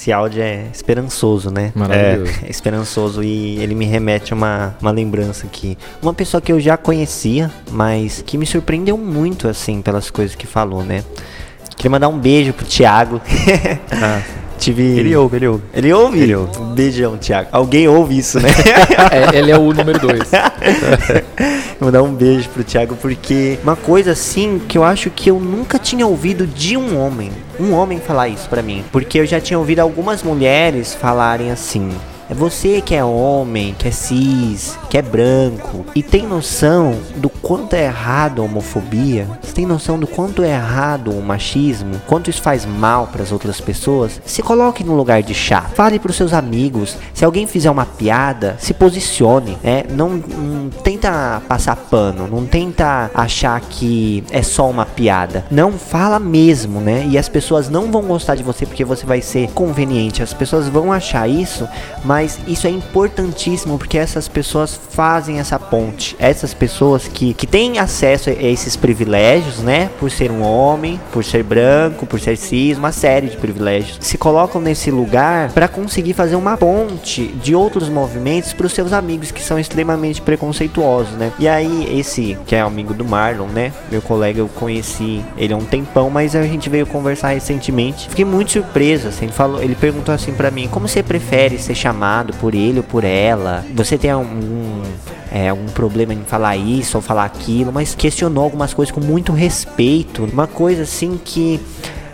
Esse áudio é esperançoso, né? Maravilhoso. É, é esperançoso e ele me remete a uma, uma lembrança aqui. Uma pessoa que eu já conhecia, mas que me surpreendeu muito, assim, pelas coisas que falou, né? Queria mandar um beijo pro Thiago. Ah, Tive... ele ouve, ele ouve. Ele ouve? Ele ouve. Um beijão, Thiago. Alguém ouve isso, né? É, ele é o número dois. Vou dar um beijo pro Thiago, porque uma coisa assim que eu acho que eu nunca tinha ouvido de um homem. Um homem falar isso pra mim. Porque eu já tinha ouvido algumas mulheres falarem assim. É você que é homem, que é cis, que é branco e tem noção do quanto é errado a homofobia? Você tem noção do quanto é errado o machismo? Quanto isso faz mal para as outras pessoas? Se coloque no lugar de chato. Fale para os seus amigos. Se alguém fizer uma piada, se posicione, né? Não, não tenta passar pano, não tenta achar que é só uma piada. Não fala mesmo, né? E as pessoas não vão gostar de você porque você vai ser conveniente. As pessoas vão achar isso, mas isso é importantíssimo porque essas pessoas fazem essa ponte. Essas pessoas que, que têm acesso a esses privilégios, né? Por ser um homem, por ser branco, por ser cis, uma série de privilégios, se colocam nesse lugar para conseguir fazer uma ponte de outros movimentos para os seus amigos que são extremamente preconceituosos, né? E aí, esse que é amigo do Marlon, né? Meu colega, eu conheci ele há um tempão, mas a gente veio conversar recentemente. Fiquei muito surpreso, assim. Ele, falou, ele perguntou assim para mim: como você prefere ser chamado por ele ou por ela? Você tem algum é, algum problema em falar isso ou falar aquilo, mas questionou algumas coisas com muito respeito. Uma coisa assim que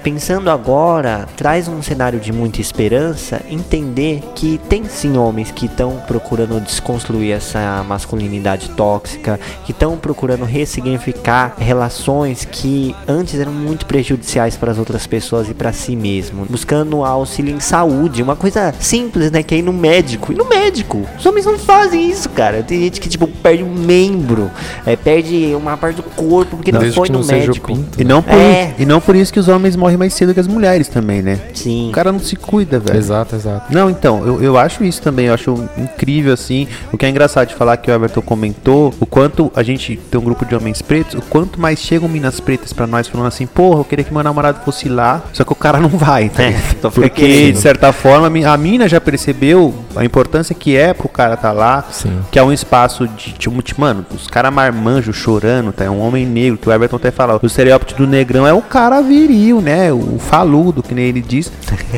pensando agora, traz um cenário de muita esperança, entender que tem sim homens que estão procurando desconstruir essa masculinidade tóxica, que estão procurando ressignificar relações que antes eram muito prejudiciais para as outras pessoas e para si mesmo, buscando auxílio em saúde, uma coisa simples, né, que é ir no médico. E no médico, os homens não fazem isso, cara. Tem gente que tipo perde um membro, é, perde uma parte do corpo porque não, Desde foi que no não seja o médico. pinto. E não, por, É. e não por isso que os homens morrem mais cedo que as mulheres também, né? Sim. O cara não se cuida, velho. Exato, exato. Não, então, eu, eu acho isso também, eu acho incrível, assim. O que é engraçado de falar que o Everton comentou, o quanto a gente tem um grupo de homens pretos, o quanto mais chegam minas pretas pra nós falando assim, porra, eu queria que meu namorado fosse lá, só que o cara não vai, tá É, então Porque, querendo. de certa forma, a mi- a mina já percebeu a importância que é pro cara tá lá, Sim. que é um espaço de, de- mano, os caras marmanjos chorando, tá? É um homem negro, que o Everton até fala, o estereótipo do negrão é o cara viril, né? O faludo, que nem ele diz.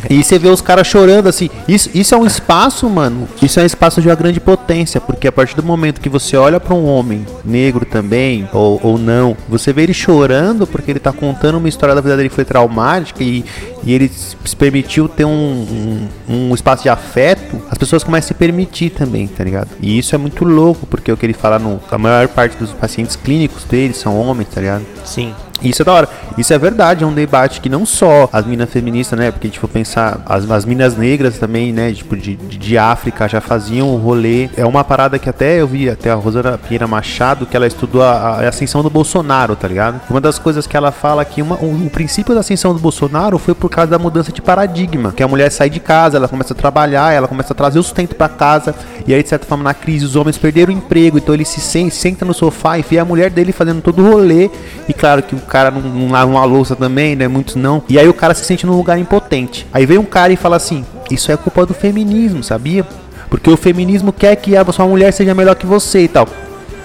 e você vê os caras chorando assim. Isso, isso é um espaço, mano. Isso é um espaço de uma grande potência, porque a partir do momento que você olha pra um homem negro também, ou, ou não, você vê ele chorando porque ele tá contando uma história da vida dele que foi traumática e, e ele se permitiu ter um, um, um espaço de afeto, as pessoas começam a se permitir também, tá ligado? E isso é muito louco, porque o que ele fala no. A maior parte dos pacientes clínicos dele são homens, tá ligado? Sim. Isso é da hora. Isso é verdade, é um debate que não só as minas feministas, né? Porque, tipo, pensar, as, as minas negras também, né? Tipo, de, de, de África já faziam o rolê. É uma parada que até eu vi, até a Rosana Pinheira Machado, que ela estudou a, a ascensão do Bolsonaro, tá ligado? Uma das coisas que ela fala que uma, o, princípio da ascensão do Bolsonaro foi por causa da mudança de paradigma. Que a mulher sai de casa, ela começa a trabalhar, ela começa a trazer o sustento para casa. E aí, de certa forma, na crise, os homens perderam o emprego. Então ele se senta, no sofá e vê a mulher dele fazendo todo o rolê. E claro que cara não, não lava uma louça também, né? Muitos não. E aí o cara se sente num lugar impotente. Aí vem um cara e fala assim: Isso é culpa do feminismo, sabia? Porque o feminismo quer que a sua mulher seja melhor que você e tal.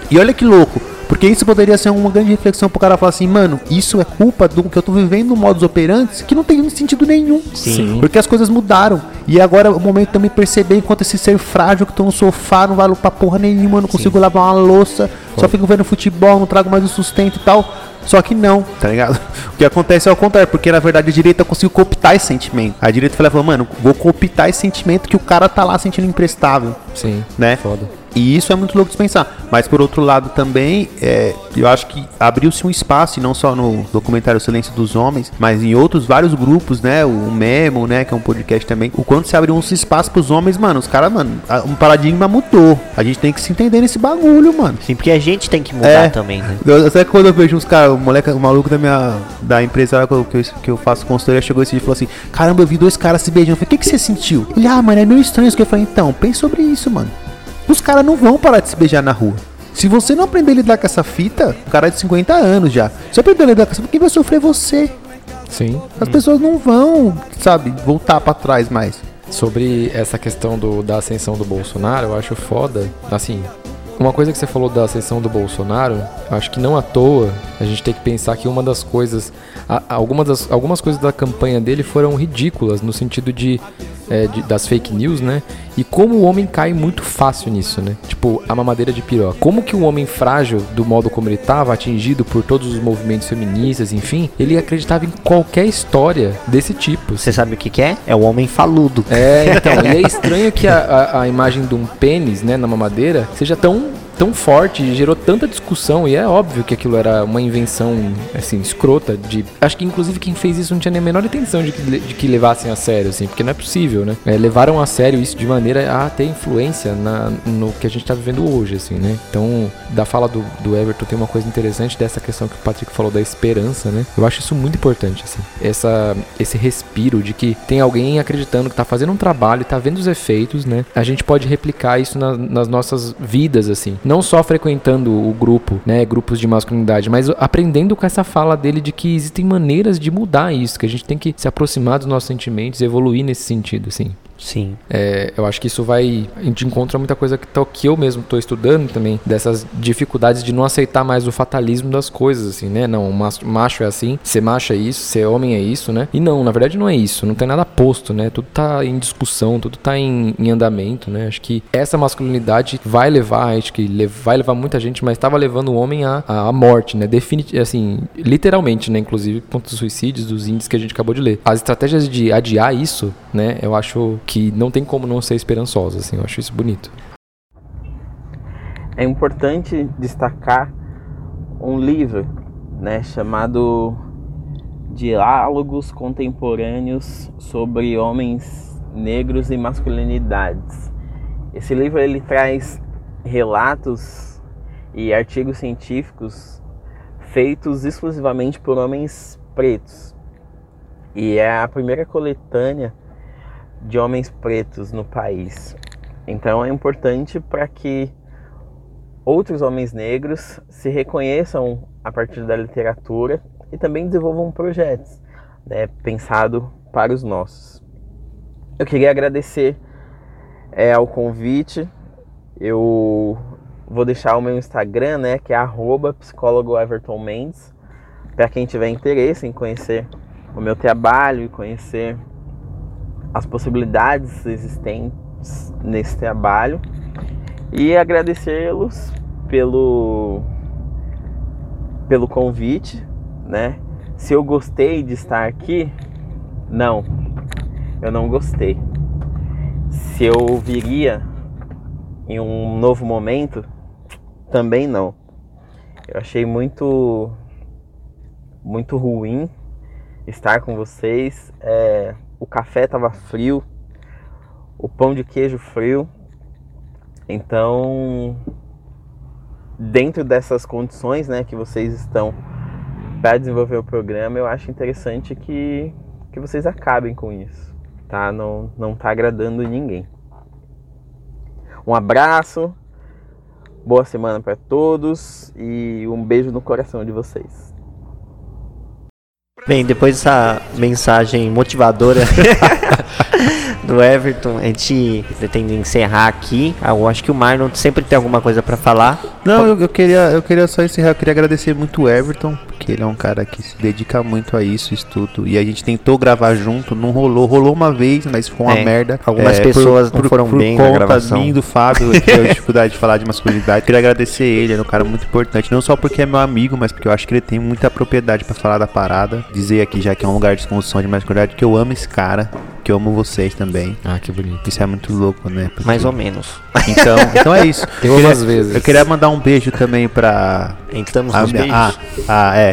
E olha que louco. Porque isso poderia ser uma grande reflexão pro cara falar assim, mano, isso é culpa do que eu tô vivendo no modus operantes que não tem sentido nenhum. Sim. Porque as coisas mudaram. E agora é o momento de eu me perceber enquanto esse ser frágil que tô no sofá, não vale pra porra nenhuma, não consigo lavar uma louça, só fico vendo futebol, não trago mais o sustento e tal. Só que não, tá ligado? O que acontece é ao contrário, porque na verdade a direita conseguiu cooptar esse sentimento. A direita falou, mano, vou cooptar esse sentimento que o cara tá lá sentindo imprestável, Sim. né? Foda. E isso é muito louco de pensar. Mas por outro lado também, é, eu acho que abriu-se um espaço, e não só no documentário Silêncio dos Homens, mas em outros vários grupos, né? O Memo, né? Que é um podcast também. O quanto se abriu um espaço pros homens, mano. Os caras, mano, um paradigma mudou. A gente tem que se entender nesse bagulho, mano. Sim, porque a gente tem que mudar É. também, né? Eu, até quando eu vejo uns caras, o moleque, o maluco da minha da empresa que eu, que eu, que eu faço consultoria chegou esse dia e falou assim: Caramba, eu vi dois caras se beijando. Eu falei: O que, que você sentiu? Ele, ah, mano, é meio estranho isso que eu falei: Então, pense sobre isso, mano. Os caras não vão parar de se beijar na rua. Se você não aprender a lidar com essa fita, o cara é de 50 anos já. Se você aprender a lidar com essa fita, quem vai sofrer é você. Sim. As pessoas não vão, sabe, voltar pra trás mais. Sobre essa questão do, da ascensão do Bolsonaro, eu acho foda. Assim, uma coisa que você falou da ascensão do Bolsonaro, acho que não à toa a gente tem que pensar que uma das coisas. algumas, das, algumas coisas da campanha dele foram ridículas, no sentido de, é, de- das fake news, né? E como o homem cai muito fácil nisso, né? Tipo, a mamadeira de piroca. Como que um homem frágil, do modo como ele estava, atingido por todos os movimentos feministas, enfim, ele acreditava em qualquer história desse tipo. Você sabe o que, que é? É o homem faludo. É, então, e é estranho que a, a, a imagem de um pênis, né, na mamadeira, seja tão, tão forte, gerou tanta discussão, e é óbvio que aquilo era uma invenção, assim, escrota, de... Acho que, inclusive, quem fez isso não tinha nem a menor intenção de que, de que levassem a sério, assim, porque não é possível, né? É, levaram a sério isso de maneira a ter influência na, no que a gente tá vivendo hoje, assim, né? Então, da fala do, do Everton tem uma coisa interessante dessa questão que o Patrick falou da esperança, né? Eu acho isso muito importante, assim. Essa, esse respiro de que tem alguém acreditando que tá fazendo um trabalho, tá vendo os efeitos, né? A gente pode replicar isso na- nas nossas vidas, assim. Não só frequentando o grupo, né? Grupos de masculinidade, mas aprendendo com essa fala dele de que existem maneiras de mudar isso, que a gente tem que se aproximar dos nossos sentimentos e evoluir nesse sentido, assim. Sim. É, eu acho que isso vai. A gente encontra muita coisa que, tá- que eu mesmo estou estudando também, dessas dificuldades de não aceitar mais o fatalismo das coisas, assim, né? Não, macho, é assim, ser macho é isso, ser homem é isso, né? E não, na verdade não é isso, não tem nada posto, né? Tudo tá em discussão, tudo tá em, em andamento, né? Acho que essa masculinidade vai levar, acho que vai levar muita gente, mas estava levando o homem à, à morte, né? Definit assim, literalmente, né? Inclusive, ponto dos suicídios, dos índices que a gente acabou de ler. As estratégias de adiar isso, né? Eu acho que não tem como não ser esperançosa, assim. Eu acho isso bonito. É importante destacar um livro, né, chamado Diálogos Contemporâneos sobre Homens Negros e Masculinidades. Esse livro ele traz relatos e artigos científicos feitos exclusivamente por homens pretos. E é a primeira coletânea de homens pretos no país. Então é importante para que outros homens negros se reconheçam a partir da literatura e também desenvolvam projetos né, pensado para os nossos. Eu queria agradecer é, ao convite. Eu vou deixar o meu Instagram, né, que é arroba psicólogo Everton Mendes, para quem tiver interesse em conhecer o meu trabalho e conhecer as possibilidades existentes nesse trabalho e agradecê-los pelo pelo convite, né? Se eu gostei de estar aqui, não, eu não gostei. Se eu viria em um novo momento, também não. Eu achei muito muito ruim estar com vocês. É, o café estava frio, o pão de queijo frio. Então, dentro dessas condições, né, que vocês estão para desenvolver o programa, eu acho interessante que que vocês acabem com isso, tá? Não, não tá agradando ninguém. Um abraço, boa semana para todos e um beijo no coração de vocês. Bem, depois dessa mensagem motivadora do Everton, a gente pretende encerrar aqui. Ah, Eu acho que o Marlon sempre tem alguma coisa pra falar. Não, eu, eu queria, eu queria só encerrar, eu queria agradecer muito o Everton, porque ele é um cara que se dedica muito a isso, estudo. E a gente tentou gravar junto, não rolou, rolou uma vez, mas foi uma É, merda. algumas pessoas não foram por bem na conta gravação. mim, do Fábio, que teve dificuldade de falar de masculinidade. Queria agradecer ele, ele é um cara muito importante, não só porque é meu amigo, mas porque eu acho que ele tem muita propriedade pra falar da parada. Dizer aqui, já que é um lugar de desconstrução de masculinidade, que eu amo esse cara, que eu amo vocês também. Ah, que bonito. Isso é muito louco, né? Porque- Mais ou menos. Então, então é isso. Eu Eu queria- às vezes. Eu queria mandar um beijo também pra Entramos a nos minha, beijos. ah, ah, é.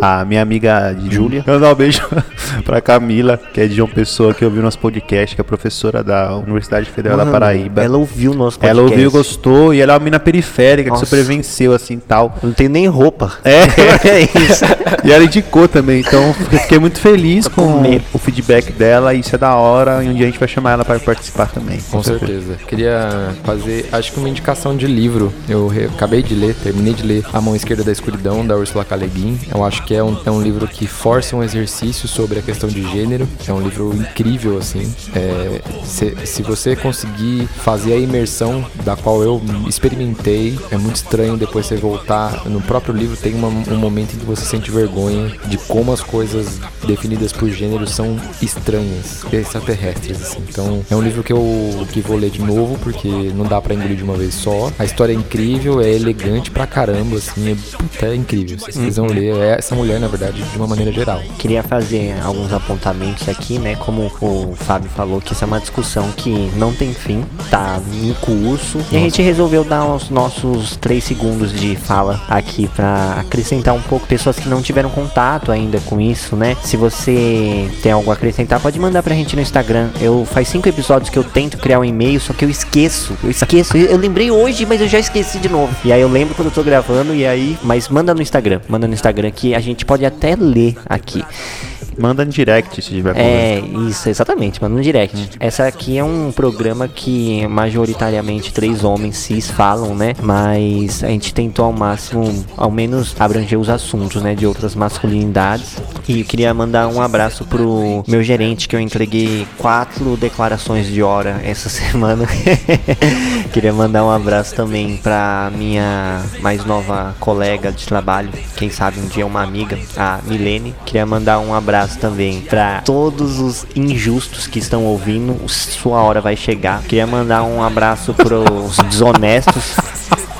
A minha amiga de Júlia. Eu dar um beijo pra Camila, que é de João Pessoa, que ouviu nosso podcast, que é professora da Universidade Federal da Mano, Paraíba. Ela ouviu o nosso Ela podcast. ouviu, gostou, e ela é uma mina periférica Nossa. que sobrevenceu, assim, tal. Não tem nem roupa. É, é isso. e ela indicou também, então eu fiquei muito feliz com o feedback dela, e isso é da hora, e um dia a gente vai chamar ela para participar também. Com certeza. Queria fazer, acho que uma indicação de livro. Eu re- acabei de ler, terminei de ler A Mão Esquerda da Escuridão, da Ursula K. Le Guin. Eu acho que é um, é um livro que força um exercício sobre a questão de gênero. É um livro incrível, assim. É, se, se você conseguir fazer a imersão da qual eu experimentei, é muito estranho depois você voltar. No próprio livro tem uma- um momento em que você sente vergonha de como as coisas definidas por gênero são estranhas, extraterrestres, assim. Então, é um livro que eu que vou ler de novo, porque não dá pra engolir de uma vez só. A história é incrível, é elegante pra caramba, assim, é, puta, é incrível. Vocês precisam ler é essa mulher, na verdade, de uma maneira geral. Queria fazer alguns apontamentos aqui, né? Como o Fábio falou, que isso é uma discussão que não tem fim, tá em curso. E a gente resolveu dar os nossos três segundos de fala aqui pra acrescentar um pouco pessoas que não tiveram contato ainda com isso, né? Se você tem algo a acrescentar, pode mandar pra gente no Instagram. Eu faz cinco episódios que eu tento criar um e-mail, só que eu esqueço. Eu esqueço. Eu, eu lembrei hoje, mas eu já esqueci de novo. E aí eu lembro quando eu tô gravando e aí, mas manda no Instagram, manda no Instagram que a gente pode até ler aqui. Manda no direct se tiver É, isso, exatamente, manda no direct. Essa aqui é um programa que majoritariamente três homens cis falam, né? Mas a gente tentou ao máximo, ao menos, abranger os assuntos, né? De outras masculinidades. E eu queria mandar um abraço pro meu gerente, que eu entreguei quatro declarações de hora essa semana. queria mandar um abraço também pra minha mais nova colega de trabalho, quem sabe um dia uma amiga, a Milene. Queria mandar um abraço também pra todos os injustos que estão ouvindo. Sua hora vai chegar. Queria mandar um abraço pros desonestos,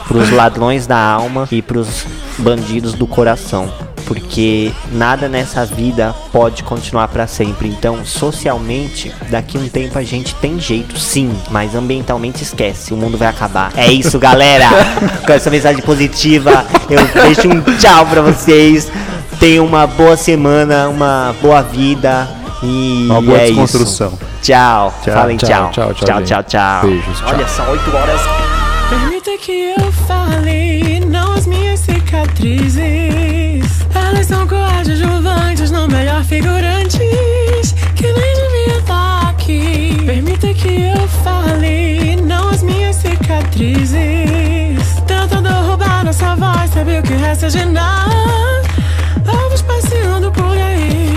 pros ladrões da alma e pros bandidos do coração. Porque nada nessa vida pode continuar pra sempre. Então, socialmente, daqui a um tempo a gente tem jeito, sim. Mas ambientalmente esquece. O mundo vai acabar. É isso, galera. Com essa mensagem positiva, eu deixo um tchau pra vocês. Tenham uma boa semana, uma boa vida. E Uma boa é desconstrução. isso. Tchau. Tchau. Falem Tchau, tchau. tchau, tchau, tchau, tchau, tchau. Beijos, tchau. Olha só, 8 horas. Permita que eu fale, não as minhas cicatrizes. Elas são coadjuvantes, não melhor figurantes. Que nem devia estar aqui. Permita que eu fale, não as minhas cicatrizes. Tentando roubar nossa voz, sabe o que resta de nada?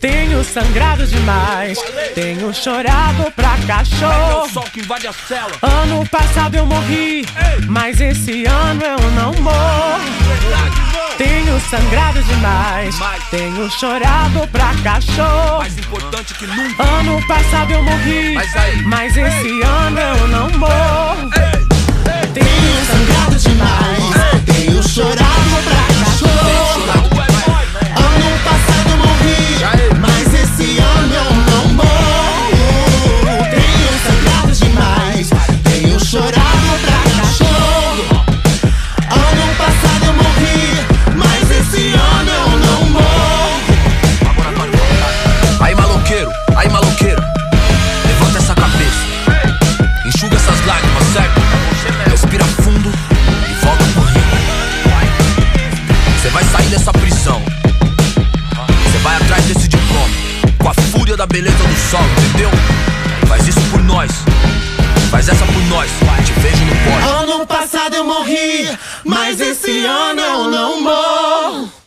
Tenho sangrado demais, tenho chorado pra cachorro. Ano passado eu morri, mas esse ano eu não morro. Tenho sangrado demais, tenho chorado pra cachorro. Mais importante que nunca. Ano passado eu morri, mas esse ano eu não morro. Tenho sangrado demais, Tenho chorado solo, entendeu? Faz isso por nós. Faz essa por nós, te vejo no pódio. Ano passado eu morri, mas esse ano eu não morro.